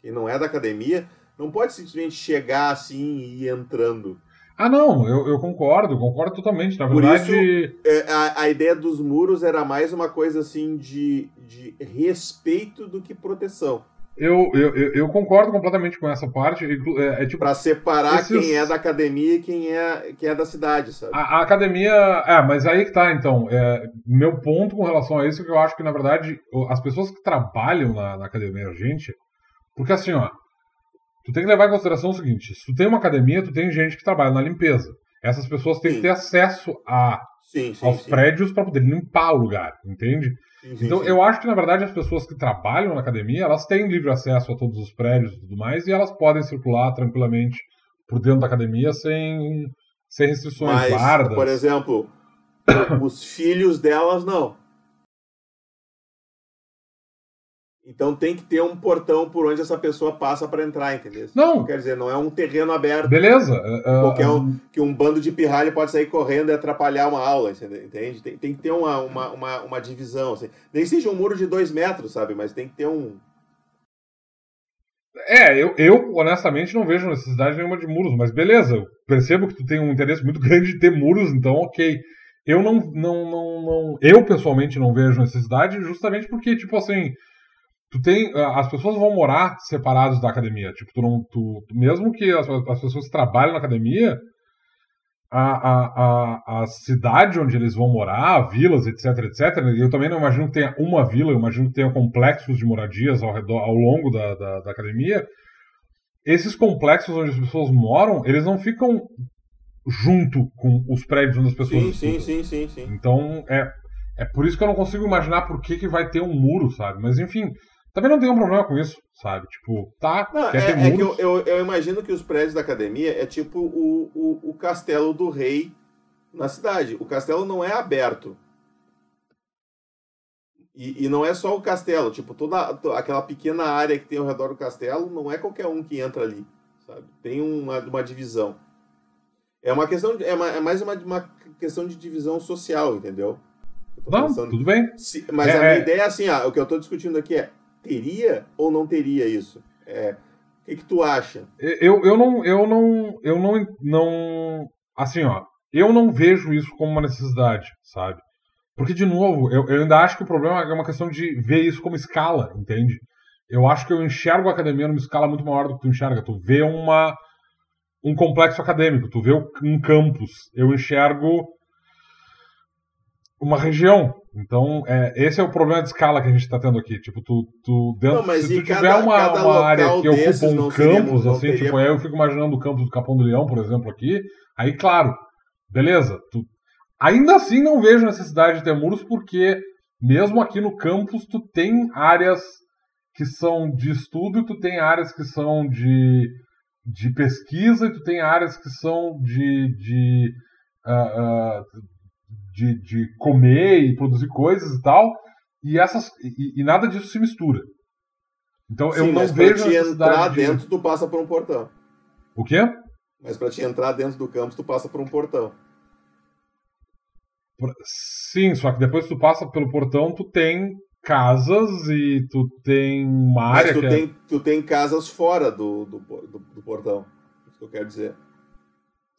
quem não é da academia, não pode simplesmente chegar assim e ir entrando. Ah, não, eu, eu concordo, concordo totalmente. Na Por verdade. Isso, é, a, a ideia dos muros era mais uma coisa assim de, de respeito do que proteção. Eu, eu, eu concordo completamente com essa parte. É, é tipo, pra separar esses... quem é da academia e quem é, quem é da cidade, sabe? A, a academia. É, mas aí que tá, então. É, meu ponto com relação a isso é que eu acho que, na verdade, as pessoas que trabalham na, na academia, gente. Porque assim, ó. Tu tem que levar em consideração o seguinte: se tu tem uma academia, tu tem gente que trabalha na limpeza. Essas pessoas têm sim. que ter acesso a, sim, sim, aos prédios para poder limpar o lugar, entende? Então, eu acho que, na verdade, as pessoas que trabalham na academia, elas têm livre acesso a todos os prédios e tudo mais, e elas podem circular tranquilamente por dentro da academia sem, sem restrições, Mas, guardas. por exemplo, [coughs] os filhos delas não. Então tem que ter um portão por onde essa pessoa passa para entrar, entendeu? Não. Quer dizer, não é um terreno aberto. Beleza. Uh, qualquer um, que um bando de pirralho pode sair correndo e atrapalhar uma aula, entende? Tem, tem que ter uma, uma, uma, uma divisão. Assim. Nem seja um muro de dois metros, sabe? Mas tem que ter um. É, eu, eu honestamente não vejo necessidade nenhuma de muros, mas beleza, eu percebo que tu tem um interesse muito [laughs] grande de ter muros, então ok. Eu não, não, não, não. Eu pessoalmente não vejo necessidade, justamente porque, tipo assim tu tem as pessoas vão morar separados da academia. Tipo tu não tu, mesmo que as, as pessoas que trabalham na academia a, a, a, a cidade onde eles vão morar vilas etc etc eu também não imagino que tenha uma vila eu imagino que tenha complexos de moradias ao redor ao longo da, da, da academia. Esses complexos onde as pessoas moram eles não ficam junto com os prédios onde as pessoas sim, sim, sim, sim, sim. então é é por isso que eu não consigo imaginar por que, que vai ter um muro sabe? Mas enfim também não tem um problema com isso, sabe? Tipo, tá. Não, é, é que eu, eu, eu, imagino que os prédios da academia é tipo o, o, o castelo do rei na cidade. O castelo não é aberto. E, e, não é só o castelo, tipo, toda aquela pequena área que tem ao redor do castelo, não é qualquer um que entra ali, sabe? Tem uma, uma divisão. É uma questão, de, é, uma, é mais uma, uma questão de divisão social, entendeu? Não, pensando, tudo bem. Se, mas é, a minha é... ideia é assim, ah, o que eu estou discutindo aqui é, teria ou não teria isso? É, o que, que tu acha? Eu, eu não, eu não, eu não, não, assim, ó, eu não vejo isso como uma necessidade, sabe? Porque, de novo, eu, eu ainda acho que o problema é uma questão de ver isso como escala, entende? Eu acho que eu enxergo a academia numa escala muito maior do que tu enxerga. Tu vê uma, um complexo acadêmico, tu vê um campus. Eu enxergo uma região. Então, é, esse é o problema de escala que a gente está tendo aqui. Tipo, tu, tu dentro, não, se tu tiver cada, uma, cada uma área que ocupa um campus, assim, teria... tipo, aí eu fico imaginando o campus do Capão do Leão, por exemplo, aqui. Aí, claro, beleza. Tu, ainda assim não vejo necessidade de ter muros, porque mesmo aqui no campus tu tem áreas que são de estudo e tu tem áreas que são de, de pesquisa e tu tem áreas que são de, de uh, uh, de, de comer e produzir coisas e tal. e, essas, e, e nada disso se mistura. Então Sim, eu não mas vejo pra te entrar de... dentro, tu passa por um portão. O quê? Mas para te entrar dentro do campus, tu passa por um portão. Sim, só que depois que tu passa pelo portão, tu tem casas e tu tem uma área. Mas tu, que é tem, tu tem casas fora do, do, do, do portão. É isso que eu quero dizer.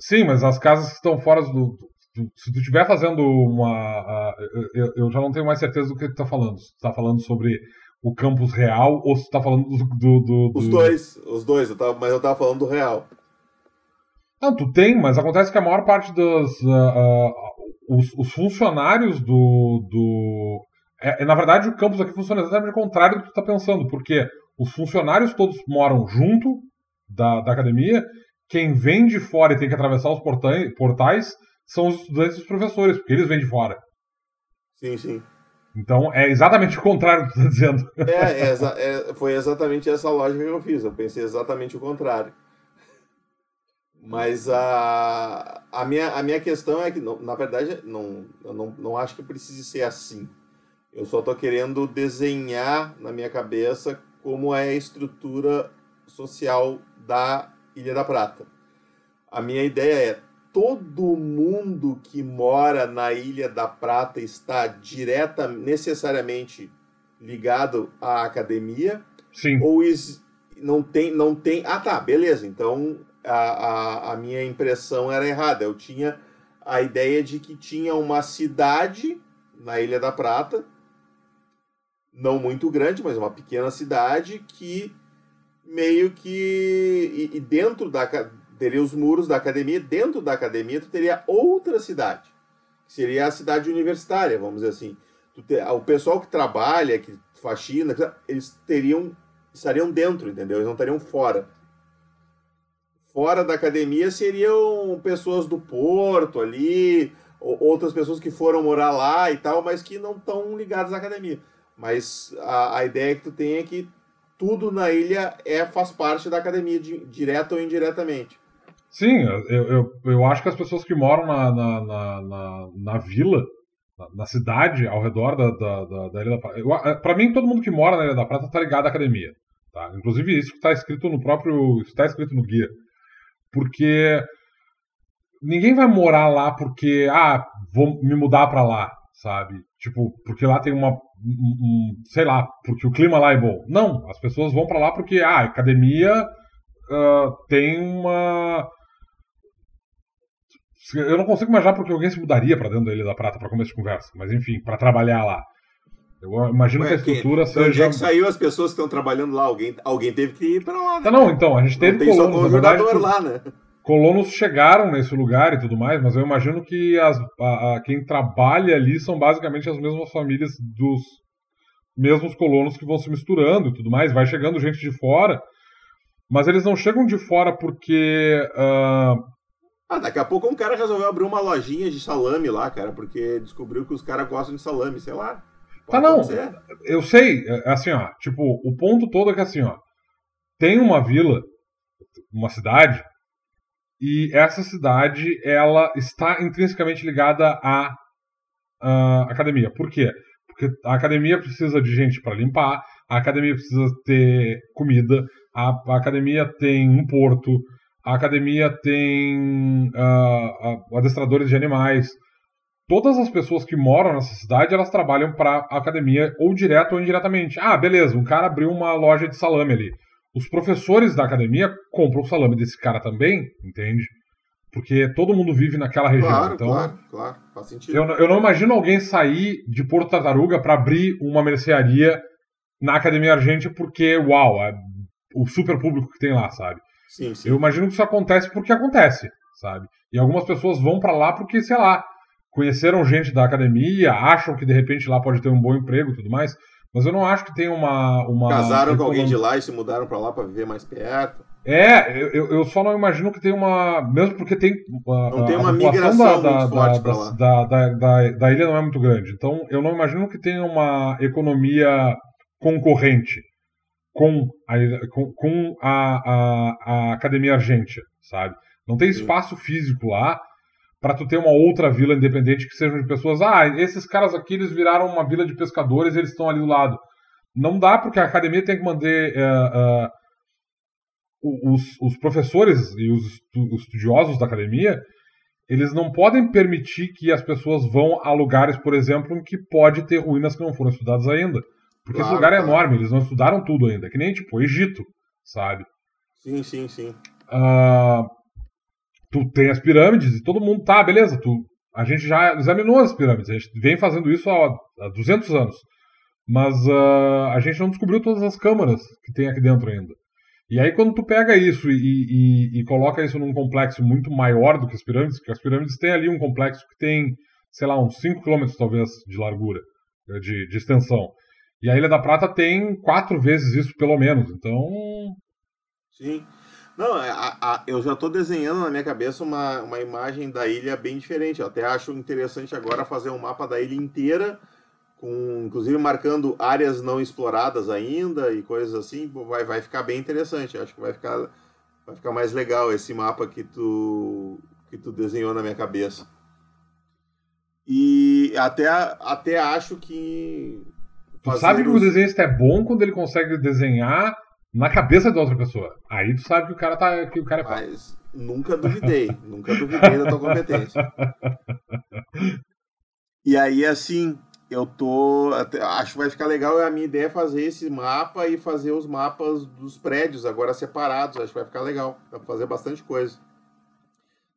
Sim, mas as casas que estão fora do. Do- se tu estiver fazendo uma. eu, eu já não tenho mais certeza do que tu tá falando. Se tu tá falando sobre o campus real ou se tu tá falando do. do, do- Os do- dois, os dois, eu tava, mas eu tava falando do real. Não, tu tem, mas acontece que a maior parte dos. ah, ah, os, os funcionários do. do é, é, na verdade, o campus aqui funciona exatamente o contrário do que tu tá pensando, porque os funcionários todos moram junto da, da academia, quem vem de fora e tem que atravessar os portais são os estudantes e os professores, porque eles vêm de fora. Sim, sim. Então é exatamente o contrário do que tu tá dizendo. É, é é, foi exatamente essa lógica que eu fiz. Eu pensei exatamente o contrário. Mas a, a, minha, a minha questão é que, não- na verdade, não, eu não, não acho que precise ser assim. Eu só estou querendo desenhar na minha cabeça como é a estrutura social da Ilha da Prata. A minha ideia é todo mundo que mora na Ilha da Prata está direta, necessariamente ligado à academia Sim. ou is- não tem não tem ah tá beleza então a, a, a minha impressão era errada eu tinha a ideia de que tinha uma cidade na Ilha da Prata não muito grande mas uma pequena cidade que meio que e, e dentro da teria os muros da academia dentro da academia tu teria outra cidade que seria a cidade universitária vamos dizer assim. Te- o pessoal que trabalha que faxina eles teriam estariam dentro entendeu? Eles não estariam fora. Fora da academia seriam pessoas do porto ali ou- outras pessoas que foram morar lá e tal mas que não estão ligadas à academia. Mas a, a ideia que tu tem é que tudo na ilha é faz parte da academia di, direta ou indiretamente Sim, eu, eu, eu acho que as pessoas que moram na, na, na, na, na vila, na, na cidade, ao redor da, da, da, da Ilha da Prata. eh, Pra mim, todo mundo que mora na Ilha da Prata tá ligado à academia. Tá? Inclusive, isso que tá escrito no próprio. Isso tá escrito no guia. Porque ninguém vai morar lá porque, ah, vou me mudar pra lá, sabe? Tipo, porque lá tem uma. um- um- sei lá, porque o clima lá é bom. Não, as pessoas vão pra lá porque, ah, academia ah, tem uma. Eu não consigo imaginar porque alguém se mudaria pra dentro da Ilha da Prata pra começo de conversa, mas enfim, pra trabalhar lá. Eu imagino que a Ué, quem- estrutura onde seja. é que saiu as pessoas que estão trabalhando lá alguém alguém teve que ir para lá né? Ah, não, então, a gente Não teve tem só colonos, na verdade, lá, né? colonos chegaram nesse lugar e tudo mais, mas eu imagino que as, a- a- quem trabalha ali são basicamente as mesmas famílias dos mesmos colonos que vão se misturando e tudo mais, vai chegando gente de fora, mas eles não chegam de fora porque ah, Ah, daqui a pouco um cara resolveu abrir uma lojinha de salame lá, cara, porque descobriu que os caras gostam de salame, sei lá. Pode não. acontecer. eu sei, é assim, ó, tipo, o ponto todo é que assim, ó, tem uma vila, uma cidade, e essa cidade, ela está intrinsecamente ligada à, à academia. Por quê? Porque a academia precisa de gente para limpar, a academia precisa ter comida, a, a academia tem um porto, a academia tem ah, adestradores de animais, todas as pessoas que moram nessa cidade, elas trabalham para a academia ou direto ou indiretamente. Ah, beleza, um cara abriu uma loja de salame ali. Os professores da academia compram o salame desse cara também, entende? Porque todo mundo vive naquela região. Claro, então, claro, claro. Faz sentido. eu, eu não imagino alguém sair de Porto Tartaruga para abrir uma mercearia na Academia Argente porque, uau, é o super público que tem lá, sabe? Sim, sim. Eu imagino que isso acontece porque acontece, sabe? E algumas pessoas vão pra lá porque, sei lá, conheceram gente da academia, acham que de repente lá pode ter um bom emprego e tudo mais. Mas eu não acho que tem uma. uma Casaram com alguém de lá e se mudaram pra lá pra viver mais perto. É, eu, eu- só não imagino que tem uma. Mesmo porque tem. a- Não tem uma migração da, muito da, forte pra lá. da, da, da, da ilha não é muito grande. Então eu não imagino que tenha uma economia concorrente com a, com, com a, a, a Academia Argentia, sabe? Não tem espaço físico lá para tu ter uma outra vila independente que sejam de pessoas. Ah, esses caras aqui eles viraram uma vila de pescadores, eles estão ali do lado. Não dá porque a academia tem que manter uh, uh, os, os, professores e os, os estudiosos da academia. Eles não podem permitir que as pessoas vão a lugares, por exemplo, em que pode ter ruínas que não foram estudadas ainda. Porque claro, esse lugar é enorme, eles não estudaram tudo ainda. Que nem, tipo, o Egito, sabe? Sim, sim, sim. Uh, tu tem as pirâmides e todo mundo tá, beleza, tu, a gente já examinou as pirâmides, a gente vem fazendo isso há, há 200 anos, mas uh, a gente não descobriu todas as câmaras que tem aqui dentro ainda. E aí quando tu pega isso e, e, e coloca isso num complexo muito maior do que as pirâmides, porque as pirâmides têm ali um complexo que tem, sei lá, uns 5 km talvez de largura, de, de extensão. E a Ilha da Prata tem quatro vezes isso, pelo menos. Então. Sim. Não, é, a, a, eu já estou desenhando na minha cabeça uma, uma imagem da ilha bem diferente. Eu até acho interessante agora fazer um mapa da ilha inteira, com inclusive marcando áreas não exploradas ainda e coisas assim. Vai, vai ficar bem interessante. Eu acho que vai ficar, vai ficar mais legal esse mapa que tu, que tu desenhou na minha cabeça. E até, até acho que. Tu sabe que o desenhista é bom quando ele consegue desenhar na cabeça de outra pessoa. Aí tu sabe que o cara tá. Que o cara é Mas nunca duvidei. nunca duvidei da tua competência. E aí, assim, eu tô. Acho que vai ficar legal. A minha ideia é fazer esse mapa e fazer os mapas dos prédios agora separados. Acho que vai ficar legal. Dá pra fazer bastante coisa.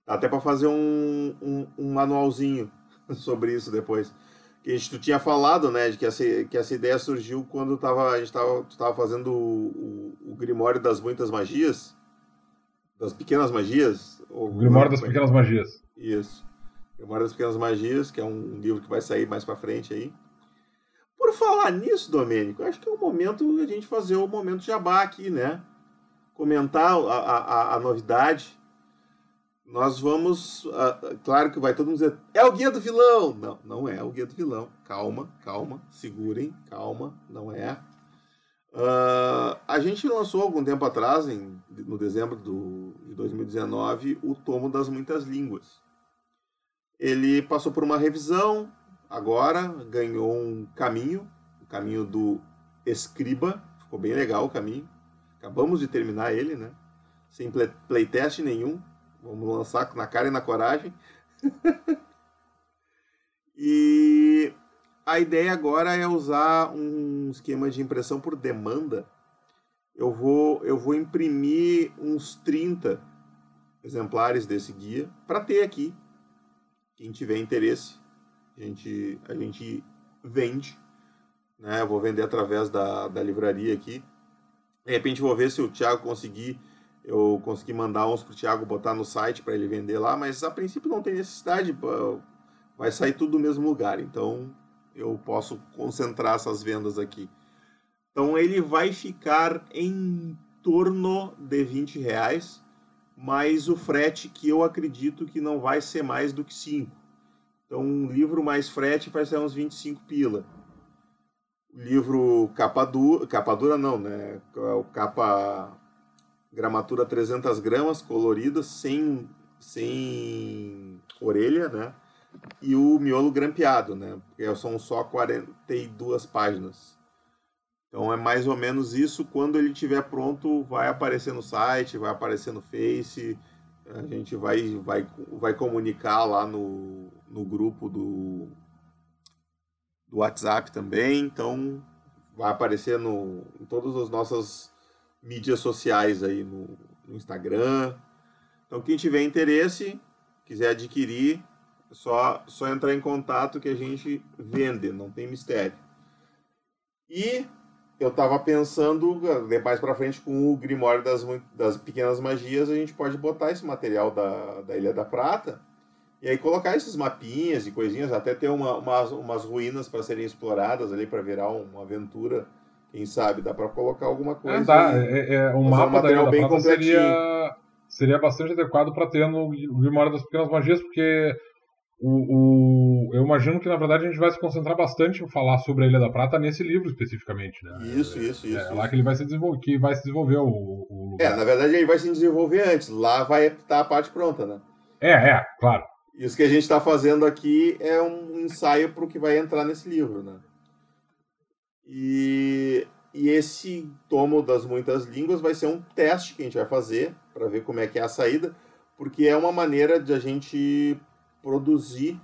Dá até para fazer um, um, um manualzinho [laughs] sobre isso depois que a gente tu tinha falado, né, de que essa, que essa ideia surgiu quando tava, a gente tava, tu tava fazendo o, o, o Grimório das Muitas Magias, das Pequenas Magias. O Grimório das Pequenas Magias. Isso. Grimório das Pequenas Magias, que é um livro que vai sair mais para frente aí. Por falar nisso, Domênico, acho que é o momento a gente fazer o momento jabá aqui, né? Comentar a, a, a novidade nós vamos. Uh, claro que vai todo mundo dizer, é o guia do vilão! Não, não é o guia do vilão. Calma, calma, segurem, calma, não é. Uh, a gente lançou algum tempo atrás, em, no dezembro do, de 2019, o Tomo das Muitas Línguas. Ele passou por uma revisão, agora ganhou um caminho, o caminho do escriba, ficou bem legal o caminho. Acabamos de terminar ele, né? Sem playtest nenhum, Vamos lançar na cara e na coragem. [laughs] e a ideia agora é usar um esquema de impressão por demanda. Eu vou, eu vou imprimir uns 30 exemplares desse guia para ter aqui. Quem tiver interesse, a gente, a gente vende. Né? Eu vou vender através da, da livraria aqui. De repente vou ver se o Thiago conseguir eu consegui mandar uns pro Thiago botar no site para ele vender lá, mas a princípio não tem necessidade, vai sair tudo do mesmo lugar, então eu posso concentrar essas vendas aqui. Então ele vai ficar em torno de 20 reais, mais o frete que eu acredito que não vai ser mais do que 5. Então um livro mais frete vai ser uns 25 pila. O livro capa dura, capa dura não, né? O capa gramatura 300 gramas, colorida, sem, sem orelha, né? E o miolo grampeado, né? Porque são só 42 páginas. Então é mais ou menos isso. Quando ele estiver pronto, vai aparecer no site, vai aparecer no Face. A gente vai, vai, vai comunicar lá no, no grupo do, do WhatsApp também. Então vai aparecer no, em todas as nossas mídias sociais aí no, no Instagram. Então, quem tiver interesse, quiser adquirir, é só, só entrar em contato que a gente vende, não tem mistério. E eu estava pensando, mais para frente, com o Grimório das, das Pequenas Magias, a gente pode botar esse material da, da Ilha da Prata e aí colocar esses mapinhas e coisinhas, até ter uma, umas, umas ruínas para serem exploradas ali para virar uma aventura quem sabe dá para colocar alguma coisa. É, dá. É, é, um mapa um da Ilha da Prata seria, seria bastante adequado para ter no Memória das Pequenas Magias, porque o, o, eu imagino que na verdade a gente vai se concentrar bastante em falar sobre a Ilha da Prata nesse livro especificamente, né? Isso, isso, isso. É, isso. lá que ele vai se desenvolver, que vai se desenvolver o, o lugar. É, na verdade ele vai se desenvolver antes. Lá vai estar a parte pronta, né? É, é, claro. Isso que a gente está fazendo aqui é um ensaio para o que vai entrar nesse livro, né? E, e esse tomo das muitas línguas vai ser um teste que a gente vai fazer para ver como é que é a saída, porque é uma maneira de a gente produzir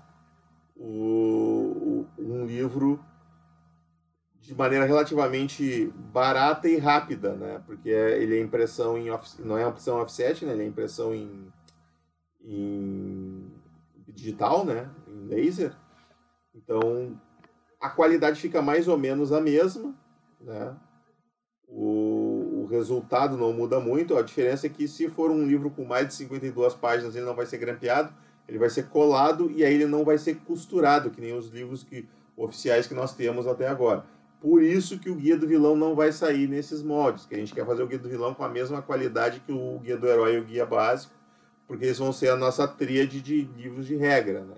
o, o, um livro de maneira relativamente barata e rápida, né? Porque é, ele é impressão em não é impressão offset, né? Ele é impressão em, em digital, né? Em laser. Então a qualidade fica mais ou menos a mesma, né? O, o resultado não muda muito. A diferença é que se for um livro com mais de 52 páginas, ele não vai ser grampeado, ele vai ser colado e aí ele não vai ser costurado, que nem os livros que oficiais que nós temos até agora. Por isso que o Guia do Vilão não vai sair nesses moldes, que a gente quer fazer o Guia do Vilão com a mesma qualidade que o Guia do Herói e o Guia Básico, porque eles vão ser a nossa tríade de livros de regra, né?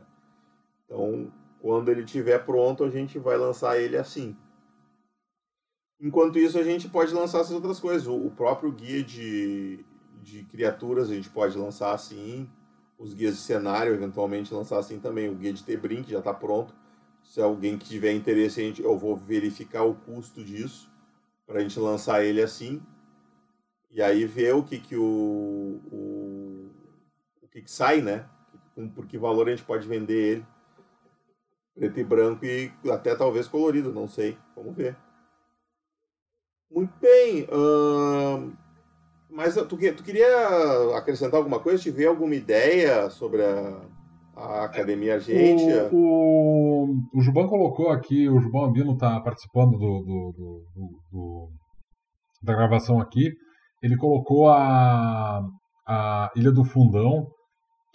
Então, quando ele estiver pronto, a gente vai lançar ele assim. Enquanto isso, a gente pode lançar essas outras coisas. O próprio guia de, de criaturas a gente pode lançar assim. Os guias de cenário, eventualmente, lançar assim também. O guia de Tebrim, que já está pronto se alguém tiver interesse, a gente, eu vou verificar o custo disso para a gente lançar ele assim. E aí ver o que, que o, o, o que, que sai, né? Por que valor a gente pode vender ele. Preto e branco e até talvez colorido, não sei. Vamos ver. Muito bem. Hum, mas tu, tu queria acrescentar alguma coisa? Tiver alguma ideia sobre a, a Academia Argentina. O, o, o Juban colocou aqui, o Juban Ambino está participando do, do, do, do, da gravação aqui. Ele colocou a, a Ilha do Fundão,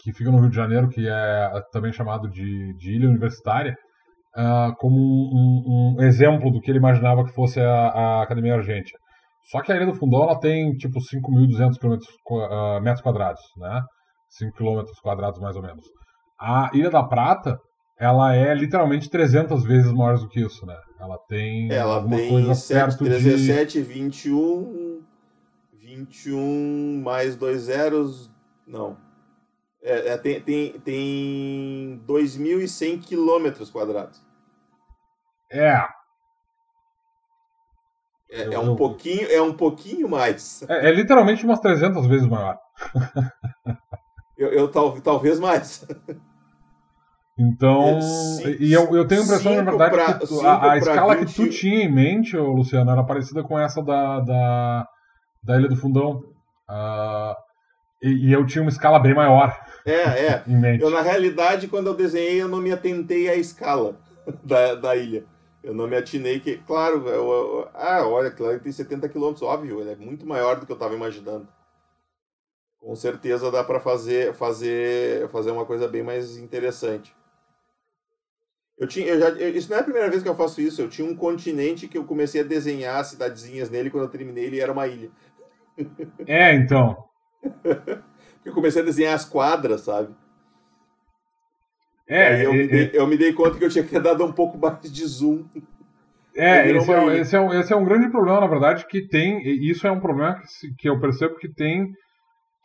que fica no Rio de Janeiro, que é também chamado de, de Ilha Universitária, uh, como um, um, exemplo do que ele imaginava que fosse a, a Academia Argentina. Só que a Ilha do Fundão ela tem tipo 5.200 km, uh, metros quadrados, né? 5 km quadrados mais ou menos. A Ilha da Prata, ela é literalmente 300 vezes maior do que isso, né? Ela tem ela alguma tem coisa 7, perto 17, de... 21, 21 mais dois zeros, não. É, é, tem, tem, tem 2.100 quilômetros quadrados. É. É, é, um pouquinho, é um pouquinho mais. [laughs] É, é literalmente umas 300 vezes maior. [laughs] Eu, eu tal, talvez mais. Então, e eu, eu tenho a impressão, na verdade, pra, que tu, a, a escala 20... que tu tinha em mente, Luciano, era parecida com essa da, da, da Ilha do Fundão. Uh, e, e, eu tinha uma escala bem maior. É, [laughs] é. em mente. Eu, na realidade, quando eu desenhei, eu não me atentei à escala [laughs] da, da ilha. Eu não me atinei que, claro, eu, eu, ah, olha, claro, tem 70 quilômetros, óbvio, ele é muito maior do que eu estava imaginando com certeza dá para fazer, fazer, fazer uma coisa bem mais interessante. Eu tinha, eu já, eu, isso não é a primeira vez que eu faço isso. Eu tinha um continente que eu comecei a desenhar cidadezinhas nele. Quando eu terminei, ele era uma ilha. [laughs] É, então. Eu comecei a desenhar as quadras, sabe? É, eu, é, me dei, eu me dei conta que eu tinha que ter dado um pouco mais de zoom. É, esse é, esse é, um, esse é um grande problema, na verdade, que tem. Isso é um problema que, que eu percebo que tem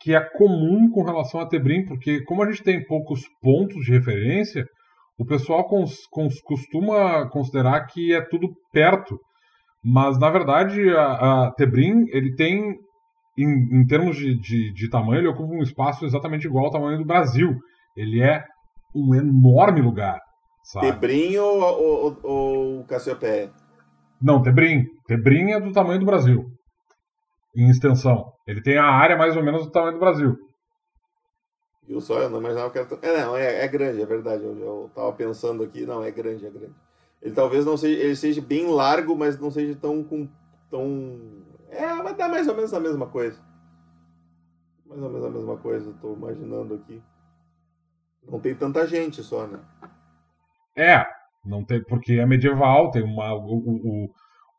que é comum com relação a Tebrim, porque como a gente tem poucos pontos de referência, o pessoal cons, cons, costuma considerar que é tudo perto. Mas, na verdade, a, a Tebrim, ele tem, em, em termos de, de, de, tamanho, ele ocupa um espaço exatamente igual ao tamanho do Brasil. Ele é um enorme lugar. Sabe? Tebrim ou, ou, ou Cassiopeia? Não, Tebrim. Tebrim é do tamanho do Brasil em extensão. Ele tem a área mais ou menos do tamanho do Brasil. Viu só? Eu não imaginava que era. É, não, é, é grande, é verdade. Eu, eu tava pensando aqui, não, é grande, é grande. Ele talvez não seja, ele seja bem largo, mas não seja tão com tão é, vai dar mais ou menos a mesma coisa. Mais ou menos a mesma coisa, estou imaginando aqui. Não tem tanta gente só, né? É, não tem, porque é medieval, tem uma, o, o,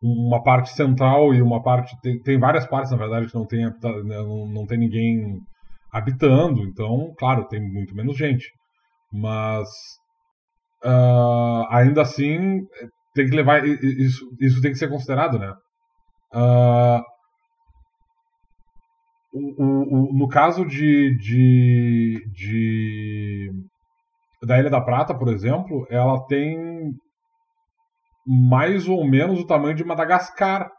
uma parte central e uma parte. Tem, tem várias partes, na verdade, que não tem, né, não, não tem ninguém habitando, então, claro, tem muito menos gente. Mas uh, ainda assim tem que levar. Isso, isso tem que ser considerado, né? Uh, o, o, o, no caso de, de, de da Ilha da Prata, por exemplo, ela tem mais ou menos o tamanho de Madagascar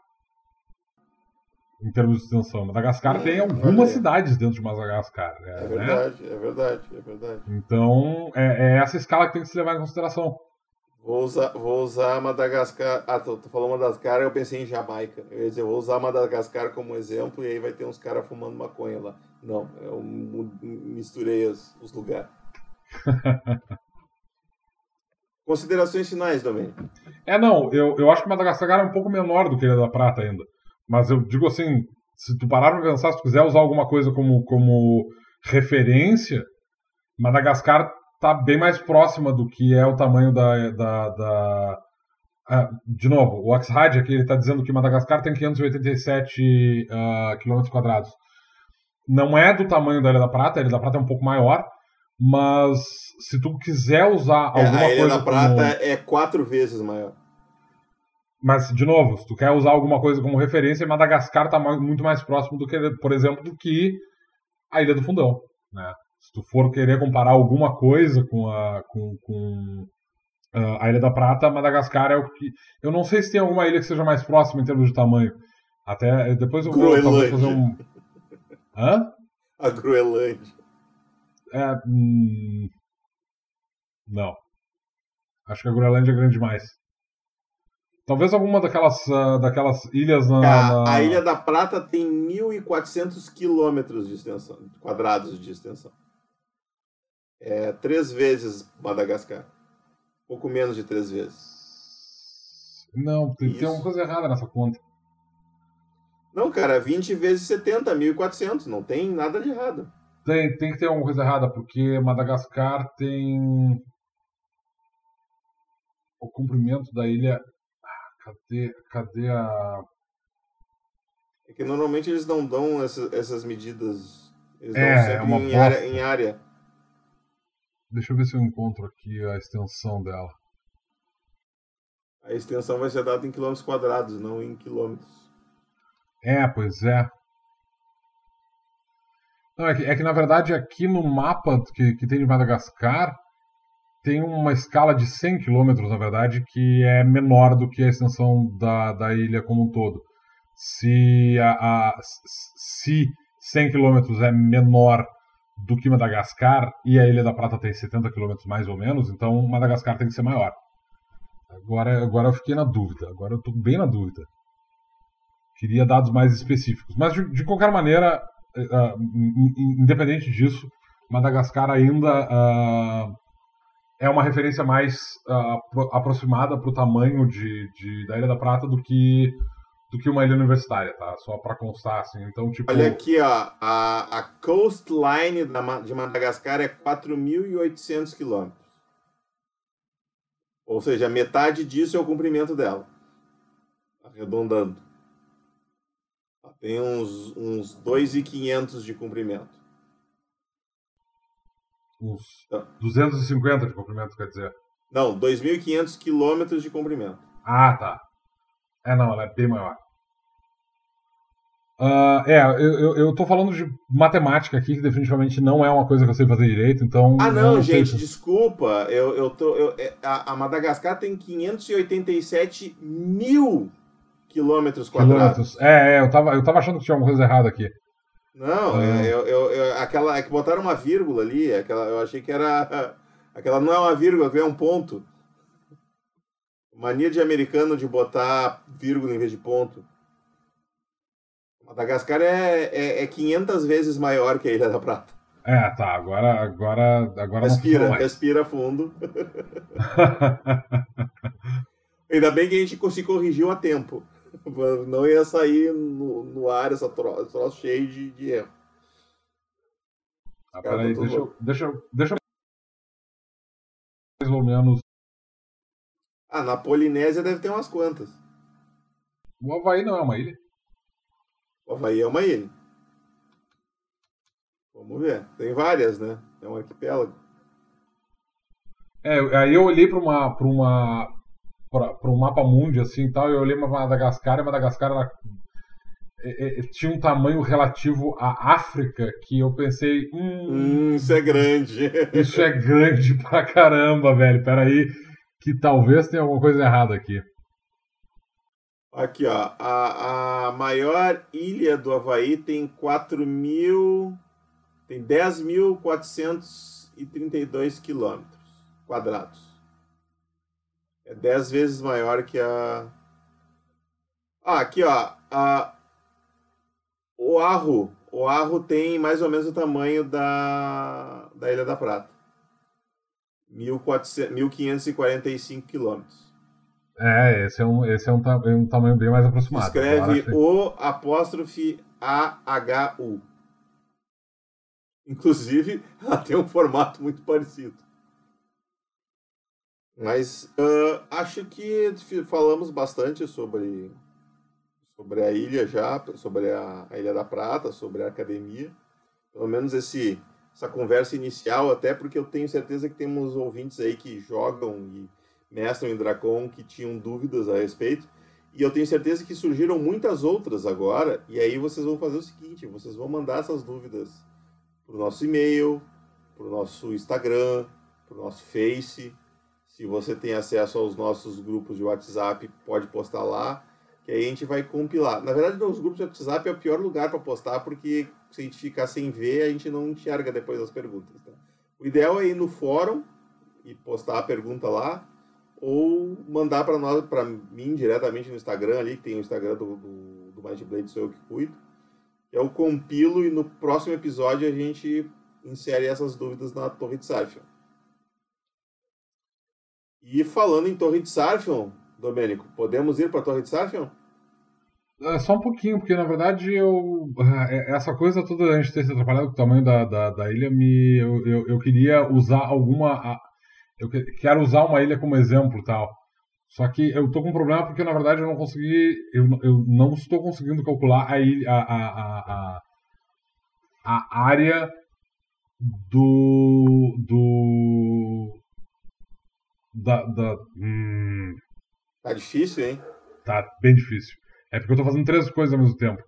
em termos de extensão. Madagascar Hum, tem algumas cidades dentro de Madagascar. né? É verdade, é verdade, é verdade. Então, é, é essa escala que tem que se levar em consideração. Vou usar, vou usar Madagascar. Ah, tu, tu falou Madagascar, eu pensei em Jamaica. Eu ia dizer, vou usar Madagascar como exemplo e aí vai ter uns caras fumando maconha lá. Não, eu misturei os, os lugares. [laughs] Considerações finais, Domênico. É, não, eu, eu acho que Madagascar é um pouco menor do que Ilha da Prata ainda. Mas eu digo assim, se tu parar pra pensar, se tu quiser usar alguma coisa como, como referência, Madagascar tá bem mais próxima do que é o tamanho da. da, da- ah, de novo, o Oxhide aqui ele tá dizendo que Madagascar tem 587 ah, quilômetros quadrados. Não é do tamanho da Ilha da Prata, a Ilha da Prata é um pouco maior, mas se tu quiser usar É, alguma a Ilha coisa da Prata como... é quatro vezes maior. Mas, de novo, se tu quer usar alguma coisa como referência, Madagascar está muito mais próximo do que, por exemplo, do que a Ilha do Fundão. Né? Se tu for querer comparar alguma coisa com a, com, com, ah, a Ilha da Prata, Madagascar é o que. Eu não sei se tem alguma ilha que seja mais próxima em termos de tamanho. Até depois eu vou talvez fazer um. Hã? A Groenlândia. É, hum, Não. Acho que a Groenlândia é grande demais. Talvez alguma daquelas, ah, daquelas ilhas na. A, na- a Ilha da Prata tem 1.400 quilômetros de extensão, quadrados de extensão. É três vezes Madagascar. Pouco menos de três vezes. Não, tem, tem alguma coisa errada nessa conta. Não, cara, 20 vezes 70, 1.400. Não tem nada de errado. Tem, tem que ter alguma coisa errada, porque Madagascar tem. O comprimento da ilha. Ah, Cadê, cadê a. É que normalmente eles não dão essas, essas medidas. Eles É, dão é sempre uma em, área, em área. Deixa eu ver se eu encontro aqui a extensão dela. A extensão vai ser dada em quilômetros quadrados, não em quilômetros. É, pois é. Não, é que, é que na verdade aqui no mapa que, que tem de Madagascar tem uma escala de 100 km, na verdade, que é menor do que a extensão da, da ilha como um todo. Se, a, a- se 100 km é menor do que Madagascar e a Ilha da Prata tem 70 km mais ou menos, então Madagascar tem que ser maior. Agora, agora eu fiquei na dúvida, agora eu estou bem na dúvida queria dados mais específicos. Mas, de, de qualquer maneira, in- independente disso, Madagascar ainda ah, é uma referência mais pro- aproximada para o tamanho de, de- da Ilha da Prata do que, do que uma ilha universitária, tá? Só para constar, assim. Então, tipo... Olha aqui, ó. A, a coastline da de Madagascar é 4.800 quilômetros. Ou seja, metade disso é o comprimento dela. Arredondando. Ela Tem uns, uns 2.500 de comprimento. Uns Tá. 250 de comprimento, quer dizer. Não, 2.500 quilômetros de comprimento. Ah, tá. É, não, ela é bem maior. Ah, é, eu, eu, tô falando de matemática aqui, que definitivamente não é uma coisa que eu sei fazer direito, então. Ah, não, sei gente, se- desculpa. Eu, eu tô, eu- é, a, a Madagascar tem 587 mil quilômetros quadrados. Quilômetros. É, é, eu tava, eu tava achando que tinha alguma coisa errada aqui. Não, Ah. é, eu, eu, eu- aquela é que botaram uma vírgula ali, aquela, eu achei que era. [laughs] Aquela não é uma vírgula, é um ponto. Mania de americano de botar vírgula em vez de ponto. Madagascar é, é, é 500 vezes maior que a Ilha da Prata. É, tá, agora, agora, agora Respira, respira fundo. [laughs] Ainda bem que a gente se corrigiu a tempo. Não ia sair no, no ar essa tro- esse troço cheio de, de erro. Ah, Cara, peraí, deixa, eu- deixa, eu- deixa eu. Mais ou menos. Ah, na Polinésia deve ter umas quantas. O Havaí não é uma ilha. O Havaí é uma ilha. Vamos ver. Tem várias, né? É um arquipélago. É, aí eu olhei para uma. Pra uma para um mapa mundi assim e tal, eu olhei para Madagascar, e Madagascar era, é, é, tinha um tamanho relativo à África que eu pensei, hum, hum, isso é grande. [laughs] Isso é grande pra caramba, velho. Peraí, que talvez tenha alguma coisa errada aqui. Aqui, ó. A, a maior ilha do Havaí tem 4 mil. Tem 10.432 quilômetros quadrados. É 10 vezes maior que a. Ah, aqui, ó. A... O Arro. O Arro tem mais ou menos o tamanho da, da Ilha da Prata. 1.545 quilômetros. É, esse é um, esse é um, um tamanho bem mais aproximado. Escreve o apóstrofe A-H-U. Inclusive, [laughs] ela tem um formato muito parecido. Mas uh, acho que falamos bastante sobre, sobre a ilha já, sobre a, a, Ilha da Prata, sobre a academia. Pelo menos esse, essa conversa inicial, até porque eu tenho certeza que temos ouvintes aí que jogam e mestram em Dracon que tinham dúvidas a respeito. E eu tenho certeza que surgiram muitas outras agora. E aí vocês vão fazer o seguinte: vocês vão mandar essas dúvidas para o nosso e-mail, para o nosso Instagram, para o nosso Face. Se você tem acesso aos nossos grupos de WhatsApp, pode postar lá, que aí a gente vai compilar. Na verdade, os grupos de WhatsApp é o pior lugar para postar, porque se a gente ficar sem ver, a gente não enxerga depois as perguntas. Tá? O ideal é ir no fórum e postar a pergunta lá ou mandar para nós, para mim diretamente no Instagram ali, que tem o Instagram do, do, do Might Blade, sou eu que cuido. Eu compilo e no próximo episódio a gente insere essas dúvidas na Torre de Sarfion. E falando em Torre de Sarfion, Domênico, podemos ir para a Torre de Sarfion? É, só um pouquinho, porque na verdade eu. É, essa coisa toda a gente ter se atrapalhado com o tamanho da, da, da ilha, me, eu, eu, eu, queria usar alguma eu quero usar uma ilha como exemplo tal. Só que eu tô com um problema porque na verdade eu não consegui, eu, eu não estou conseguindo calcular a ilha, a, a, a, a área do do da, da hum, tá difícil, hein? Tá bem difícil. É porque eu tô fazendo três coisas ao mesmo tempo.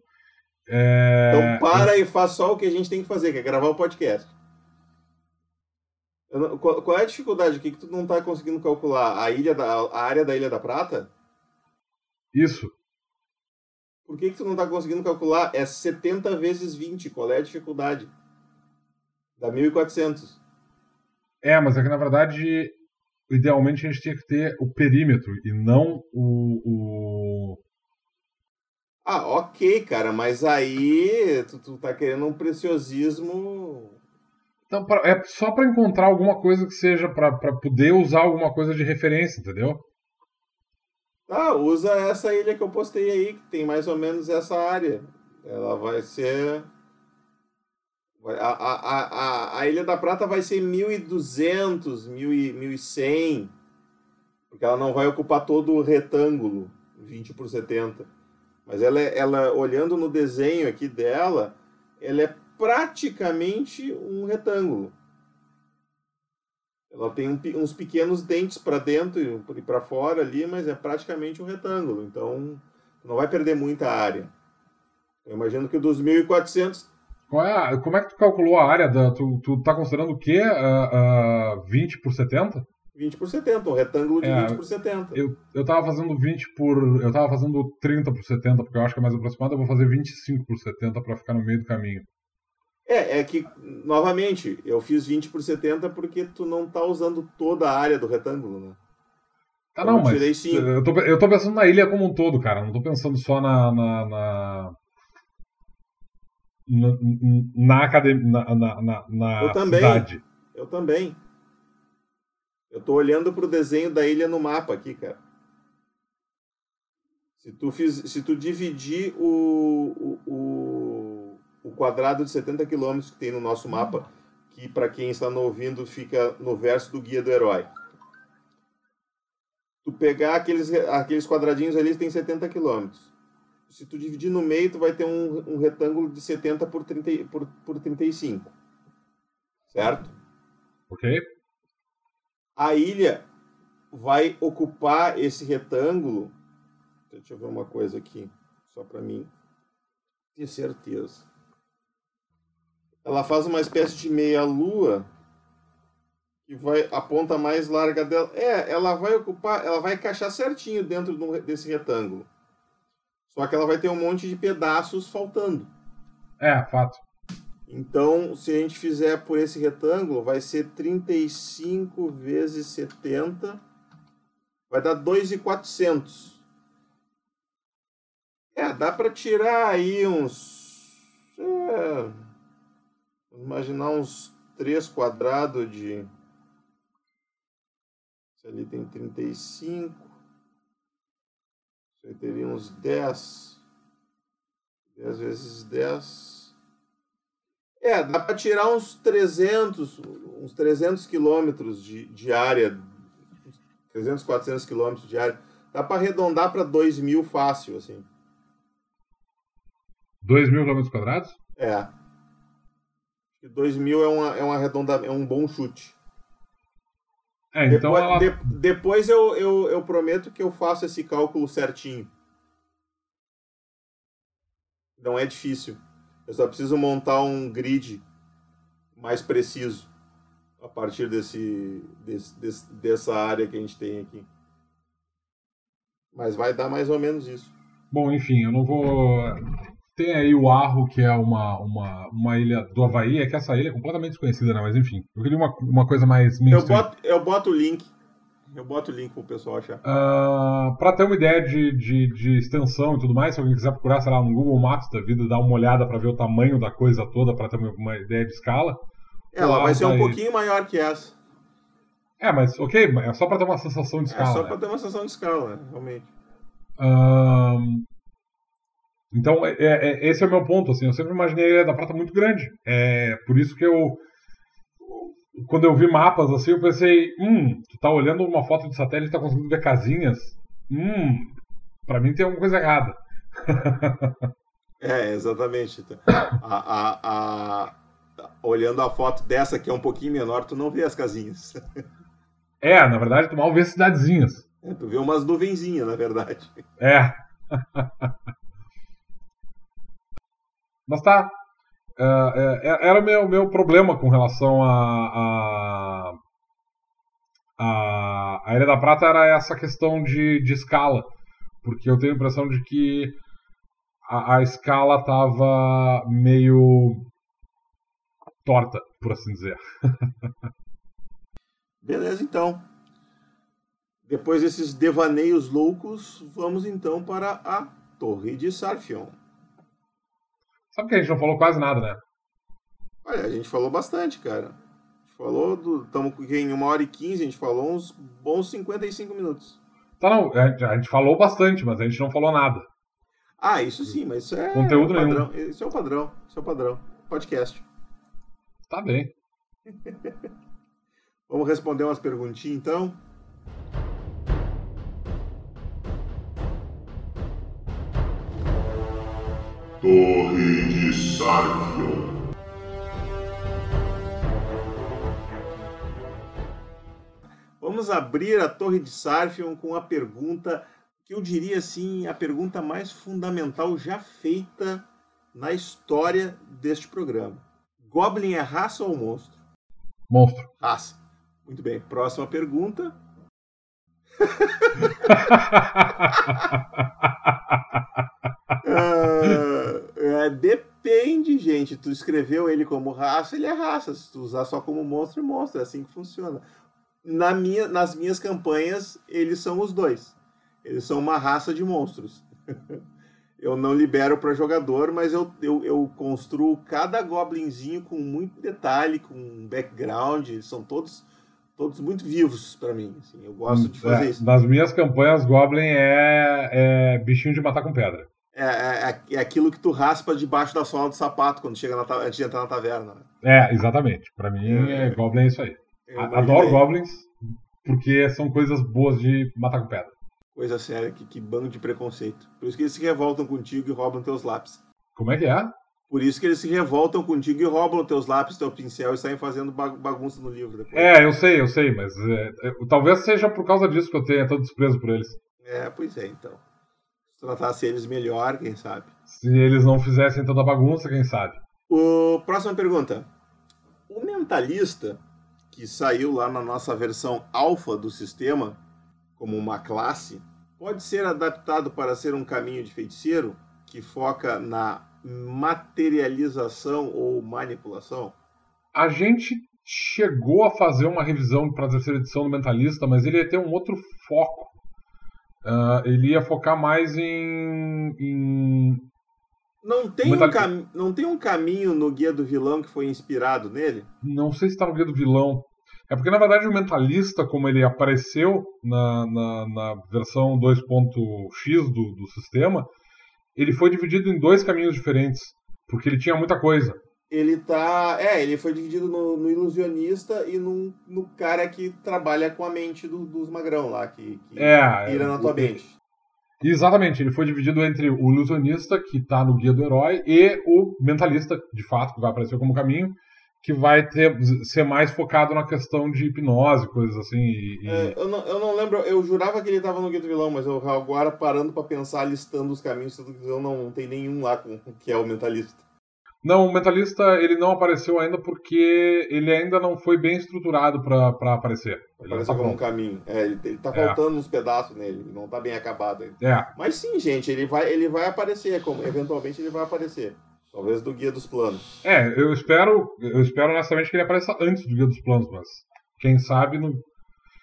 É... Então para eu... e faz só o que a gente tem que fazer, que é gravar o podcast. Não, qual, qual, é a dificuldade? O que, que tu não está conseguindo calcular? A, ilha da, a área da Ilha da Prata? Isso. Por que, que tu não está conseguindo calcular? É 70 vezes 20. Qual é a dificuldade? Dá 1.400. É, mas é que na verdade, idealmente a gente tinha que ter o perímetro e não o. o... Ah, ok, cara, mas aí tu, tu tá querendo um preciosismo então, pra, é só para encontrar alguma coisa que seja para poder usar alguma coisa de referência, entendeu? Ah, usa essa ilha que eu postei aí, que tem mais ou menos essa área. Ela vai ser. A, a, a, a, Ilha da Prata vai ser 1.200, 1.100, porque ela não vai ocupar todo o retângulo, 20 por 70. Mas ela, ela olhando no desenho aqui dela, ela é praticamente um retângulo. Ela tem um, uns pequenos dentes para dentro e para fora ali, mas é praticamente um retângulo. Então, não vai perder muita área. Eu imagino que dos 1.400... Qual é como é que tu calculou a área? Da, tu, tu tá considerando o quê? Uh, uh, 20 por 70? 20 por 70, um retângulo de é, 20 por 70. Eu, eu tava fazendo 20 por. Eu tava fazendo 30 por 70, porque eu acho que é mais aproximado. Eu vou fazer 25 por 70 para ficar no meio do caminho. É, é que, novamente, eu fiz 20 por 70 porque tu não tá usando toda a área do retângulo, né? Ah, não, mas eu tô, eu tô pensando na ilha como um todo, cara. Não tô pensando só na. na, na... Na, na academia, na, na, na eu também, cidade. Eu também. Eu tô olhando pro desenho da ilha no mapa aqui, cara. Se tu, fiz, se tu dividir o, o o quadrado de 70 quilômetros que tem no nosso mapa, que para quem está no ouvindo fica no verso do Guia do Herói. Tu pegar aqueles, aqueles quadradinhos ali, tem 70 quilômetros. Se tu dividir no meio, tu vai ter um, um retângulo de 70 por, 30, por, por 35. Certo? Ok. A ilha vai ocupar esse retângulo. Deixa eu ver uma coisa aqui, só para mim ter certeza. Ela faz uma espécie de meia-lua que vai a ponta mais larga dela. É, ela vai ocupar, ela vai encaixar certinho dentro desse retângulo. Só que ela vai ter um monte de pedaços faltando. É, fato. Então, se a gente fizer por esse retângulo, vai ser 35 vezes 70, vai dar 2,400. É, dá para tirar aí uns. É, imaginar uns 3 quadrados de. Se ali tem 35. Você teria uns 10. 10 vezes 10. É, dá para tirar uns 300, uns 300 quilômetros de, de área. 300, 400 quilômetros de área. Dá para arredondar para 2 mil fácil, assim. 2 mil quilômetros quadrados? É. 2 mil é, uma, é, uma redonda, é um bom chute. É, então depois, ela... de, depois eu, eu, eu prometo que eu faço esse cálculo certinho. Não é difícil. Eu só preciso montar um grid mais preciso a partir desse, desse, desse, dessa área que a gente tem aqui. Mas vai dar mais ou menos isso. Bom, enfim, eu não vou tem aí o Arro, que é uma, uma, uma ilha do Havaí, é que essa ilha é completamente desconhecida, né? Mas enfim, eu queria uma, uma coisa mais eu boto, eu boto o link. Eu boto o link pro pessoal achar. Uh, pra ter uma ideia de, de, de, extensão e tudo mais, se alguém quiser procurar, sei lá, no Google Maps da vida, dar uma olhada para ver o tamanho da coisa toda, para ter uma, uma, ideia de escala. Ela vai ser um pouquinho maior que essa. É, mas ok, é só para ter uma sensação de escala. É só né? para ter uma sensação de escala, realmente. Uh, então, é, é, é, esse é o meu ponto. Assim, eu sempre imaginei a Ilha da Prata muito grande. É por isso que eu. Quando eu vi mapas assim, eu pensei: hum, tu tá olhando uma foto de satélite e tá conseguindo ver casinhas? Hum, pra mim tem alguma coisa errada. [laughs] é, exatamente. A, a, a, olhando a foto dessa que é um pouquinho menor, tu não vê as casinhas. [laughs] é, na verdade, tu mal vê cidadezinhas. É, tu vê umas nuvenzinhas, na verdade. É. [laughs] Mas tá. Uh, é, era o meu, meu problema com relação a, a, a, a Ilha da Prata era essa questão de, de escala. Porque eu tenho a impressão de que a, a escala tava meio torta, por assim dizer. [laughs] Beleza, então. Depois desses devaneios loucos, vamos então para a Torre de Sarfion. Sabe que a gente não falou quase nada, né? Olha, a gente falou bastante, cara. A gente falou do. Estamos em uma hora e quinze, a gente falou uns bons 55 minutos. Tá, não. A gente falou bastante, mas a gente não falou nada. Ah, isso sim, mas isso é. Conteúdo padrão. nenhum. Isso é o padrão. Isso é o padrão. Podcast. Tá bem. [laughs] Vamos responder umas perguntinhas então. Torre Vamos abrir a Torre de Sarfion com a pergunta que eu diria assim, a pergunta mais fundamental já feita na história deste programa. Goblin é raça ou monstro? Monstro. Raça. Muito bem. Próxima pergunta. [laughs] É, depende, gente. Tu escreveu ele como raça, ele é raça. Se tu usar só como monstro, é monstro. É assim que funciona. Na minha, nas minhas campanhas, eles são os dois. Eles são uma raça de monstros. [laughs] eu não libero para jogador, mas eu, eu, eu, construo cada goblinzinho com muito detalhe, com background. Eles são todos todos muito vivos para mim. Assim, eu gosto de fazer é, isso. Nas minhas campanhas, Goblin é, é bichinho de matar com pedra. É, é, é, aquilo que tu raspa debaixo da sola do sapato quando chega na, antes de entrar na taverna. Né? É, exatamente. Para mim, é, Goblin é isso aí. Adoro Goblins porque são coisas boas de matar com pedra. Coisa séria, que, que bando de preconceito. Por isso que eles se revoltam contigo e roubam teus lápis. Como é que é? Por isso que eles se revoltam contigo e roubam teus lápis, teu pincel e saem fazendo bagunça no livro depois. É, eu sei, eu sei, mas é, é, talvez seja por causa disso que eu tenha tanto desprezo por eles. É, pois é, então. Se tratasse eles melhor, quem sabe. Se eles não fizessem toda a bagunça, quem sabe. O, próxima pergunta. O mentalista, que saiu lá na nossa versão alfa do sistema, como uma classe, pode ser adaptado para ser um caminho de feiticeiro que foca na materialização ou manipulação? A gente chegou a fazer uma revisão para a terceira edição do Mentalista, mas ele ia ter um outro foco. Uh, ele ia focar mais em. em... Não, tem um cam... não tem um caminho no Guia do Vilão que foi inspirado nele? Não sei se está no Guia do Vilão. É porque, na verdade, o Mentalista, como ele apareceu na, na, na versão 2.x do, do sistema, ele foi dividido em dois caminhos diferentes, porque ele tinha muita coisa. Ele tá. É, ele foi dividido no, no ilusionista e no, no cara que trabalha com a mente do, dos magrão lá, que, que é, ira na tua mente. Exatamente, ele foi dividido entre o ilusionista, que tá no guia do herói, e o mentalista, de fato, que vai aparecer como caminho, que vai ter, ser mais focado na questão de hipnose, coisas assim. E, é, eu, não, eu não lembro, eu jurava que ele estava no Guia do Vilão, mas eu agora parando para pensar, listando os caminhos vilão, não, não tem nenhum lá com, que é o mentalista. Não, o mentalista ele não apareceu ainda porque ele ainda não foi bem estruturado para aparecer. Ele apareceu tá como um caminho. É, ele, ele tá é. faltando uns pedaços nele, ele não tá bem acabado ainda. É. Mas sim, gente, ele vai, ele vai aparecer, como eventualmente ele vai aparecer. Talvez do Guia dos Planos. É, eu espero, eu espero honestamente que ele apareça antes do Guia dos Planos, mas quem sabe no.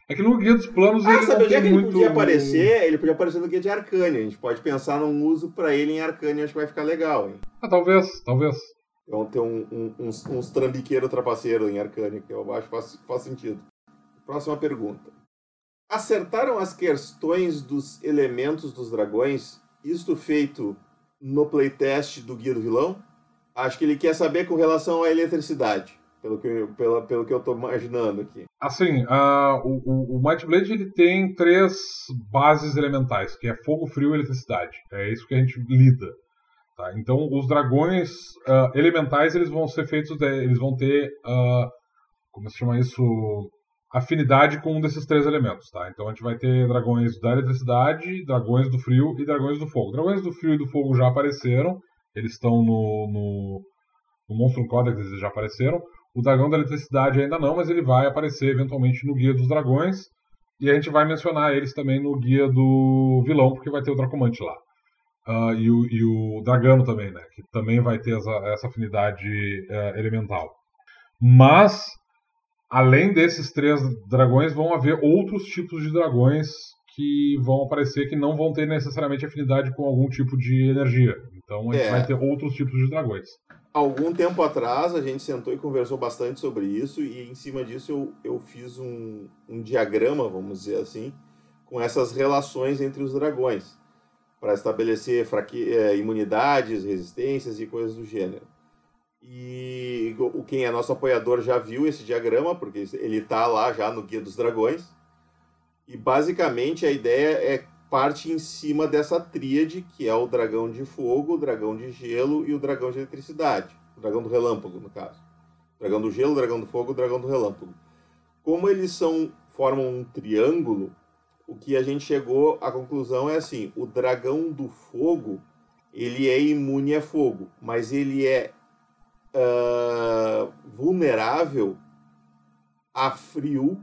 É que no Guia dos Planos ah, ele sabe, não tem que muito... ele podia aparecer, ele podia aparecer no Guia de Arcânia. A gente pode pensar num uso para ele em Arcânia, acho que vai ficar legal, hein? Ah, talvez, talvez. Vão ter um, um, uns, uns trambiqueiros trapaceiros em Arcânia, que eu acho que faz, faz sentido. Próxima pergunta. Acertaram as questões dos elementos dos dragões, isto feito no playtest do Guia do Vilão? Acho que ele quer saber com relação à eletricidade, pelo que, pelo, pelo que eu estou imaginando aqui. Assim, uh, o, o, o Might Blade ele tem três bases elementais, que é fogo, frio e eletricidade. É isso que a gente lida. Tá? Então, os dragões uh, elementais eles vão ser feitos, de, eles vão ter, uh, como se chama isso, afinidade com um desses três elementos, tá? Então a gente vai ter dragões da eletricidade, dragões do frio e dragões do fogo. Dragões do frio e do fogo já apareceram, eles estão no, no, no Monstrum Codex, eles já apareceram. O dragão da eletricidade ainda não, mas ele vai aparecer eventualmente no Guia dos Dragões. E a gente vai mencionar eles também no Guia do Vilão, porque vai ter o Dracomante lá. Uh, e, o, e o Dragano também, né? Que também vai ter essa, essa afinidade uh, elemental. Mas além desses três dragões, vão haver outros tipos de dragões que vão aparecer que não vão ter necessariamente afinidade com algum tipo de energia. Então a gente é. vai ter outros tipos de dragões. Algum tempo atrás a gente sentou e conversou bastante sobre isso, e em cima disso eu, eu fiz um, um diagrama, vamos dizer assim, com essas relações entre os dragões, para estabelecer fraque... É, imunidades, resistências e coisas do gênero. E o quem é nosso apoiador já viu esse diagrama, porque ele está lá já no Guia dos Dragões. E basicamente a ideia é parte em cima dessa tríade, que é o dragão de fogo, o dragão de gelo e o dragão de eletricidade. O dragão do relâmpago, no caso. O dragão do gelo, o dragão do fogo, o dragão do relâmpago. Como eles são formam um triângulo, o que a gente chegou à conclusão é assim, o dragão do fogo, ele é imune a fogo, mas ele é uh, vulnerável a frio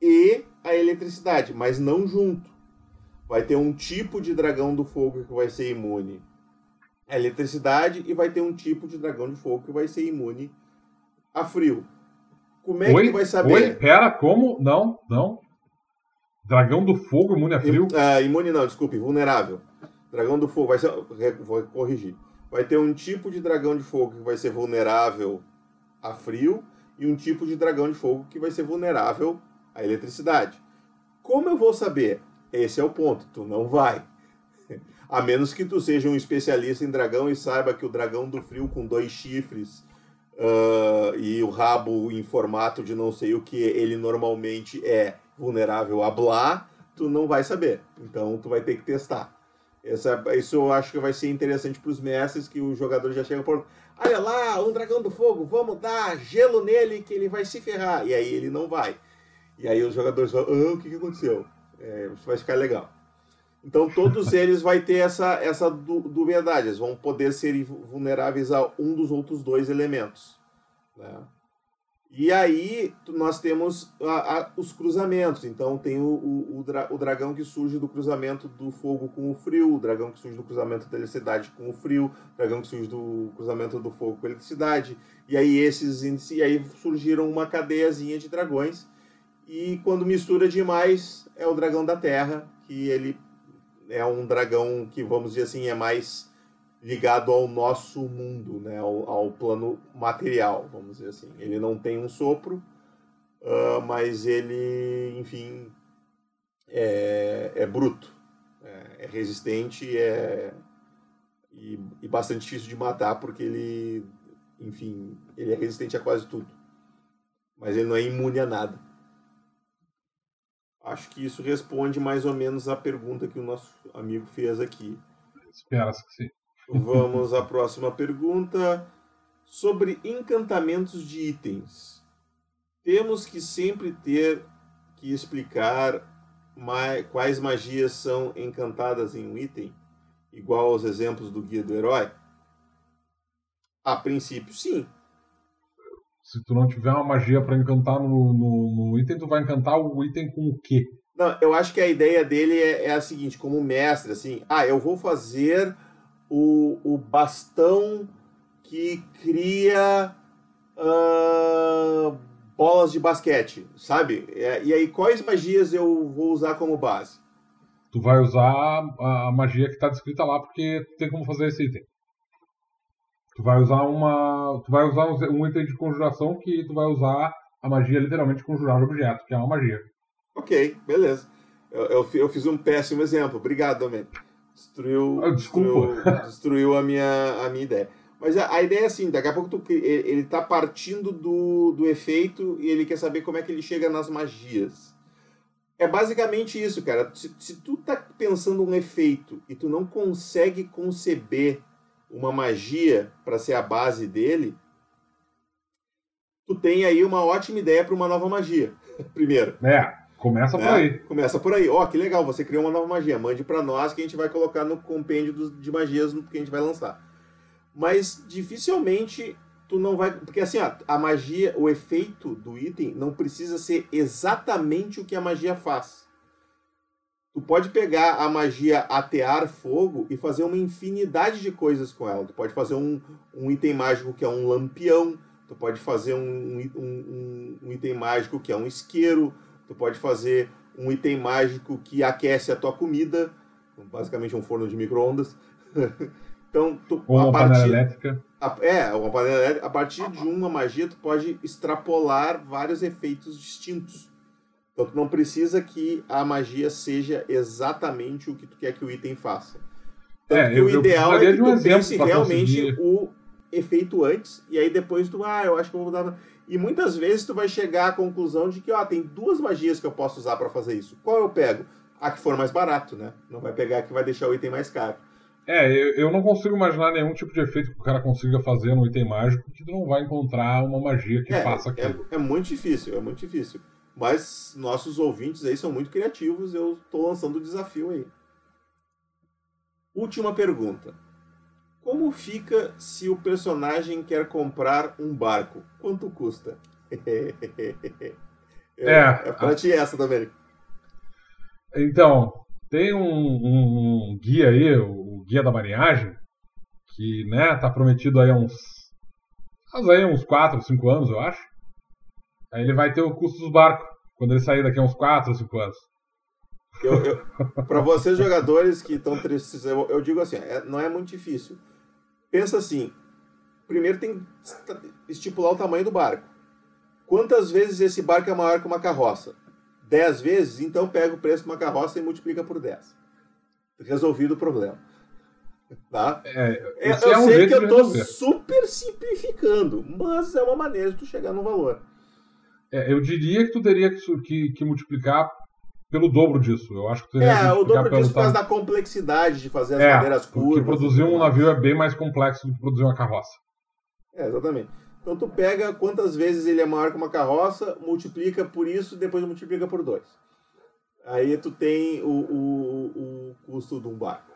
e a eletricidade, mas não junto. Vai ter um tipo de dragão do fogo que vai ser imune à eletricidade e vai ter um tipo de dragão de fogo que vai ser imune a frio. Como é oi, que tu vai saber? Oi, pera, como? Não, não. Dragão do fogo imune a frio? Uh, imune não, desculpe, vulnerável. Dragão do fogo vai ser. Vou corrigir vai ter um tipo de dragão de fogo que vai ser vulnerável a frio e um tipo de dragão de fogo que vai ser vulnerável à eletricidade. Como eu vou saber? Esse é o ponto, tu não vai. A menos que tu seja um especialista em dragão e saiba que o dragão do frio com dois chifres uh, e o rabo em formato de não sei o que ele normalmente é vulnerável a blá, tu não vai saber. Então tu vai ter que testar. Essa, isso eu acho que vai ser interessante para os mestres, que o jogador já chega por. Olha lá, um dragão do fogo, vamos dar gelo nele que ele vai se ferrar. E aí ele não vai. E aí os jogadores falam, ah, o que, que aconteceu? É, vai ficar legal. Então todos [laughs] eles vai ter essa, essa dubiedade, eles vão poder ser vulneráveis a um dos outros dois elementos. Né? E aí nós temos a, a, os cruzamentos. Então tem o, o, o, dra, o, dragão que surge do cruzamento do fogo com o frio, o dragão que surge do cruzamento da eletricidade com o frio, o dragão que surge do cruzamento do fogo com a eletricidade. E aí esses e aí surgiram uma cadeiazinha de dragões. E quando mistura demais é o dragão da Terra, que ele é um dragão que vamos dizer assim é mais ligado ao nosso mundo, né, ao, ao, plano material, vamos dizer assim. Ele não tem um sopro, uh, mas ele, enfim, é, é bruto, é, é resistente é, e, e, bastante difícil de matar porque ele, enfim, ele é resistente a quase tudo, mas ele não é imune a nada. Acho que isso responde mais ou menos a pergunta que o nosso amigo fez aqui. Espera-se que sim. Vamos à próxima pergunta. Sobre encantamentos de itens. Temos que sempre ter que explicar quais magias são encantadas em um item, igual aos exemplos do Guia do Herói? A princípio, sim. Se tu não tiver uma magia para encantar no, no, no, item, tu vai encantar o item com o quê? Não, eu acho que a ideia dele é, é a seguinte, como mestre, assim, ah, eu vou fazer o, o bastão que cria uh, bolas de basquete, sabe? E aí, quais magias eu vou usar como base? Tu vai usar a magia que está descrita lá, porque tem como fazer esse item. Tu vai usar uma. Tu vai usar um item de conjuração que tu vai usar a magia literalmente conjurar objeto, que é uma magia. Ok, beleza. Eu, eu, eu fiz um péssimo exemplo. Obrigado, Domênico. Destruiu, ah, destruiu, [laughs] destruiu, a, minha, a minha ideia. Mas a, a, ideia é assim, daqui a pouco tu, ele está partindo do, do efeito e ele quer saber como é que ele chega nas magias. É basicamente isso, cara. Se, se tu tá pensando um efeito e tu não consegue conceber uma magia para ser a base dele, tu tem aí uma ótima ideia para uma nova magia. [laughs] Primeiro. É. Começa por é, aí. Começa por aí. Ó, oh, que legal, você criou uma nova magia. Mande para nós que a gente vai colocar no compêndio de magias que a gente vai lançar. Mas dificilmente tu não vai. Porque assim, ó, a magia, o efeito do item não precisa ser exatamente o que a magia faz. Tu pode pegar a magia atear fogo e fazer uma infinidade de coisas com ela. Tu pode fazer um, um item mágico que é um lampião. Tu pode fazer um, um, um, item mágico que é um isqueiro Tu pode fazer um item mágico que aquece a tua comida, basicamente um forno de micro-ondas. [laughs] então, tu, Ou uma partir, panela elétrica. A, é, uma panela elétrica. A partir de uma magia, tu pode extrapolar vários efeitos distintos. Então, tu não precisa que a magia seja exatamente o que tu quer que o item faça. Tanto é, eu, o ideal é que tu um pense realmente conseguir... o efeito antes, e aí depois tu, ah, eu acho que eu vou dar e muitas vezes tu vai chegar à conclusão de que, ó, tem duas magias que eu posso usar para fazer isso. Qual eu pego? A que for mais barato, né? Não vai pegar a que vai deixar o item mais caro. É, eu, eu não consigo imaginar nenhum tipo de efeito que o cara consiga fazer no item mágico que tu não vai encontrar uma magia que é, faça é, aquilo. É, é muito difícil, é muito difícil. Mas nossos ouvintes aí são muito criativos, eu tô lançando o desafio aí. Última pergunta. Como fica se o personagem quer comprar um barco? Quanto custa? [laughs] é, é pra ti essa, Domênico. Então, tem um, um, um, guia aí, o Guia da Marinhagem, que né, tá prometido aí há uns. aí uns 4, 5 anos, eu acho. Aí ele vai ter o custo dos barcos, quando ele sair daqui a uns 4 ou 5 anos. [laughs] Para vocês jogadores que estão tristes, eu, eu, digo assim, é, não é muito difícil pensa assim: primeiro tem que estipular o tamanho do barco. Quantas vezes esse barco é maior que uma carroça? 10 vezes? Então pega o preço de uma carroça e multiplica por 10. Resolvido o problema. Tá? É, eu é um sei que eu estou super simplificando, mas é uma maneira de tu chegar no valor. É, eu diria que tu teria que, que, que multiplicar pelo dobro disso. Eu acho que teria É, o dobro disso por causa da complexidade de fazer as é, madeiras curvas. Porque produzir um navio é bem mais complexo do que produzir uma carroça. É, exatamente. Então tu pega quantas vezes ele é maior que uma carroça, multiplica por isso, depois multiplica por dois. Aí tu tem o, o, o custo de um barco.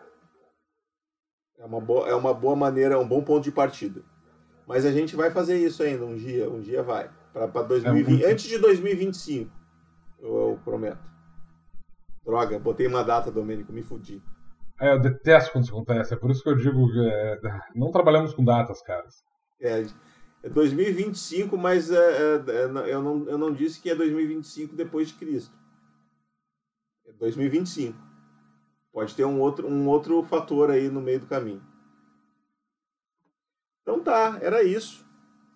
É uma boa, é uma boa maneira, é um bom ponto de partida. Mas a gente vai fazer isso ainda um dia, um dia vai. Para 2020, é, antes de 2025, eu, eu, prometo. Droga, botei uma data, Domênico, me fudi. É, eu detesto quando isso acontece, é por isso que eu digo que é, não trabalhamos com datas, caras. É, é 2025, mas é, é, é eu, não, eu não disse que é 2025 depois de Cristo. É 2025. Pode ter um outro, um outro fator aí no meio do caminho. Então tá, era isso.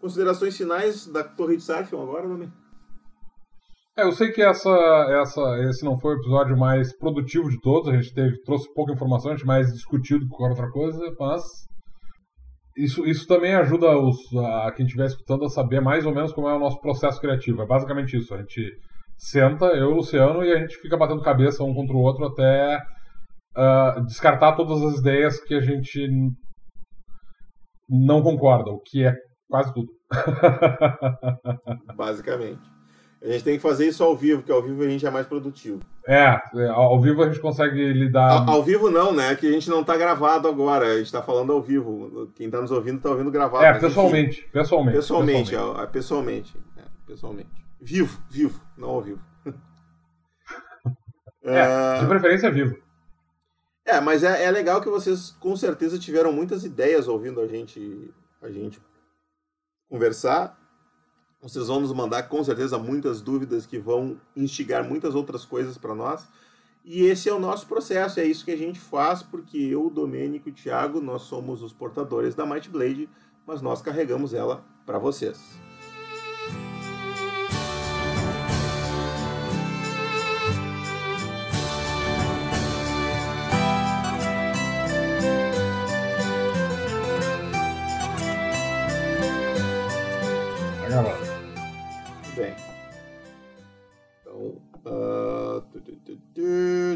Considerações finais da Torre de Sarfion agora, Domi? É, eu sei que essa, essa, esse não foi o episódio mais produtivo de todos, a gente teve, trouxe pouca informação, a gente mais discutiu do que qualquer outra coisa, mas isso, isso também ajuda os, a quem estiver escutando a saber mais ou menos como é o nosso processo criativo. É basicamente isso, a gente senta, eu e o Luciano, e a gente fica batendo cabeça um contra o outro até uh, descartar todas as ideias que a gente não concorda, o que é quase tudo. [laughs] Basicamente. A gente tem que fazer isso ao vivo, porque ao vivo a gente é mais produtivo. É, é ao vivo a gente consegue lidar. Ao, ao vivo não, né? Que a gente não está gravado agora, a gente está falando ao vivo. Quem está nos ouvindo está ouvindo gravado. É, pessoalmente, enfim, pessoalmente. Pessoalmente, pessoalmente. É, é, pessoalmente, é, pessoalmente. Vivo, vivo, não ao vivo. [laughs] é, de preferência vivo. É, mas é, é legal que vocês com certeza tiveram muitas ideias ouvindo a gente, a gente conversar. Vocês vão nos mandar com certeza muitas dúvidas que vão instigar muitas outras coisas para nós. E esse é o nosso processo, é isso que a gente faz, porque eu, o Domênico e o Thiago, nós somos os portadores da Might Blade, mas nós carregamos ela para vocês.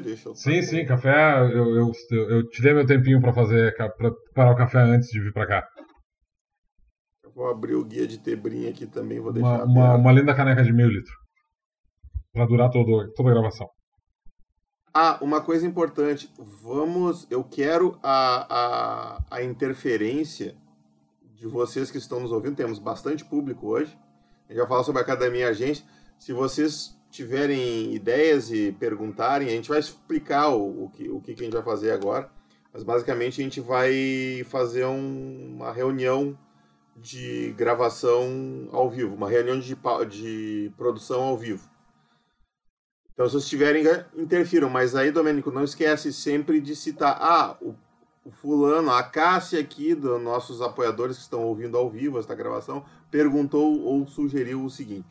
Deixa eu sim, sim, café. Eu, eu, eu, tirei meu tempinho para fazer para parar o café antes de vir para cá. Eu vou abrir o guia de Tebrinha aqui também, vou deixar. Uma, uma, uma, linda caneca de meio litro. Para durar todo, toda a gravação. Ah, uma coisa importante. Vamos. Eu quero a, a, a interferência de vocês que estão nos ouvindo. Temos bastante público hoje. A gente vai falar sobre a Academia Agência. Se vocês tiverem ideias e perguntarem, a gente vai explicar o, o, que, o que a gente vai fazer agora. Mas basicamente a gente vai fazer um, uma reunião de gravação ao vivo, uma reunião de, de produção ao vivo. Então, se vocês tiverem, interfiram. Mas aí, Domênico, não esquece sempre de citar. Ah, o, o fulano, a Cássia aqui, dos nossos apoiadores que estão ouvindo ao vivo esta gravação, perguntou ou sugeriu o seguinte.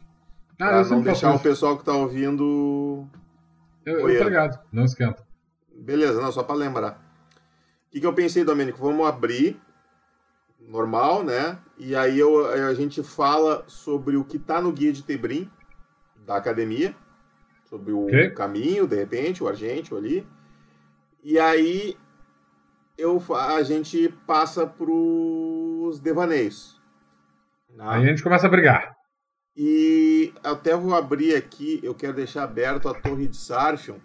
Ah, pra não deixar o pessoal que tá ouvindo. Eu, eu tô ligado, não esquenta. Beleza, não, só para lembrar. O que, que eu pensei, Domênico? Vamos abrir, normal, né? E aí eu, a gente fala sobre o que tá no guia de Tebrim, da academia, sobre o okay. caminho, de repente, o argentio ali. E aí eu, a gente passa pros devaneios. Né? Aí a gente começa a brigar. E até vou abrir aqui, eu quero deixar aberto a torre de Sarfion.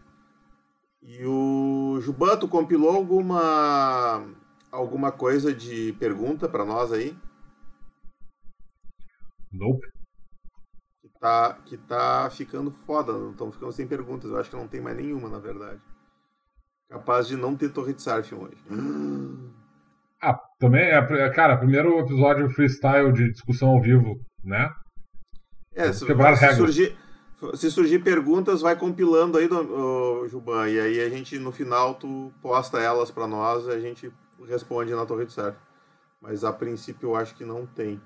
E o Jubanto compilou alguma alguma coisa de pergunta para nós aí? Nope. Que tá, que tá ficando foda, estão ficando sem perguntas. Eu acho que não tem mais nenhuma, na verdade. Capaz de não ter torre de Sarfion hoje. Ah, também, é, cara, primeiro episódio freestyle de discussão ao vivo, né? É, se, se surgir, se surgir perguntas, vai compilando aí, do, Juban, e aí a gente, no final, tu posta elas para nós e a gente responde na Torre de Surf. Mas a princípio eu acho que não tem.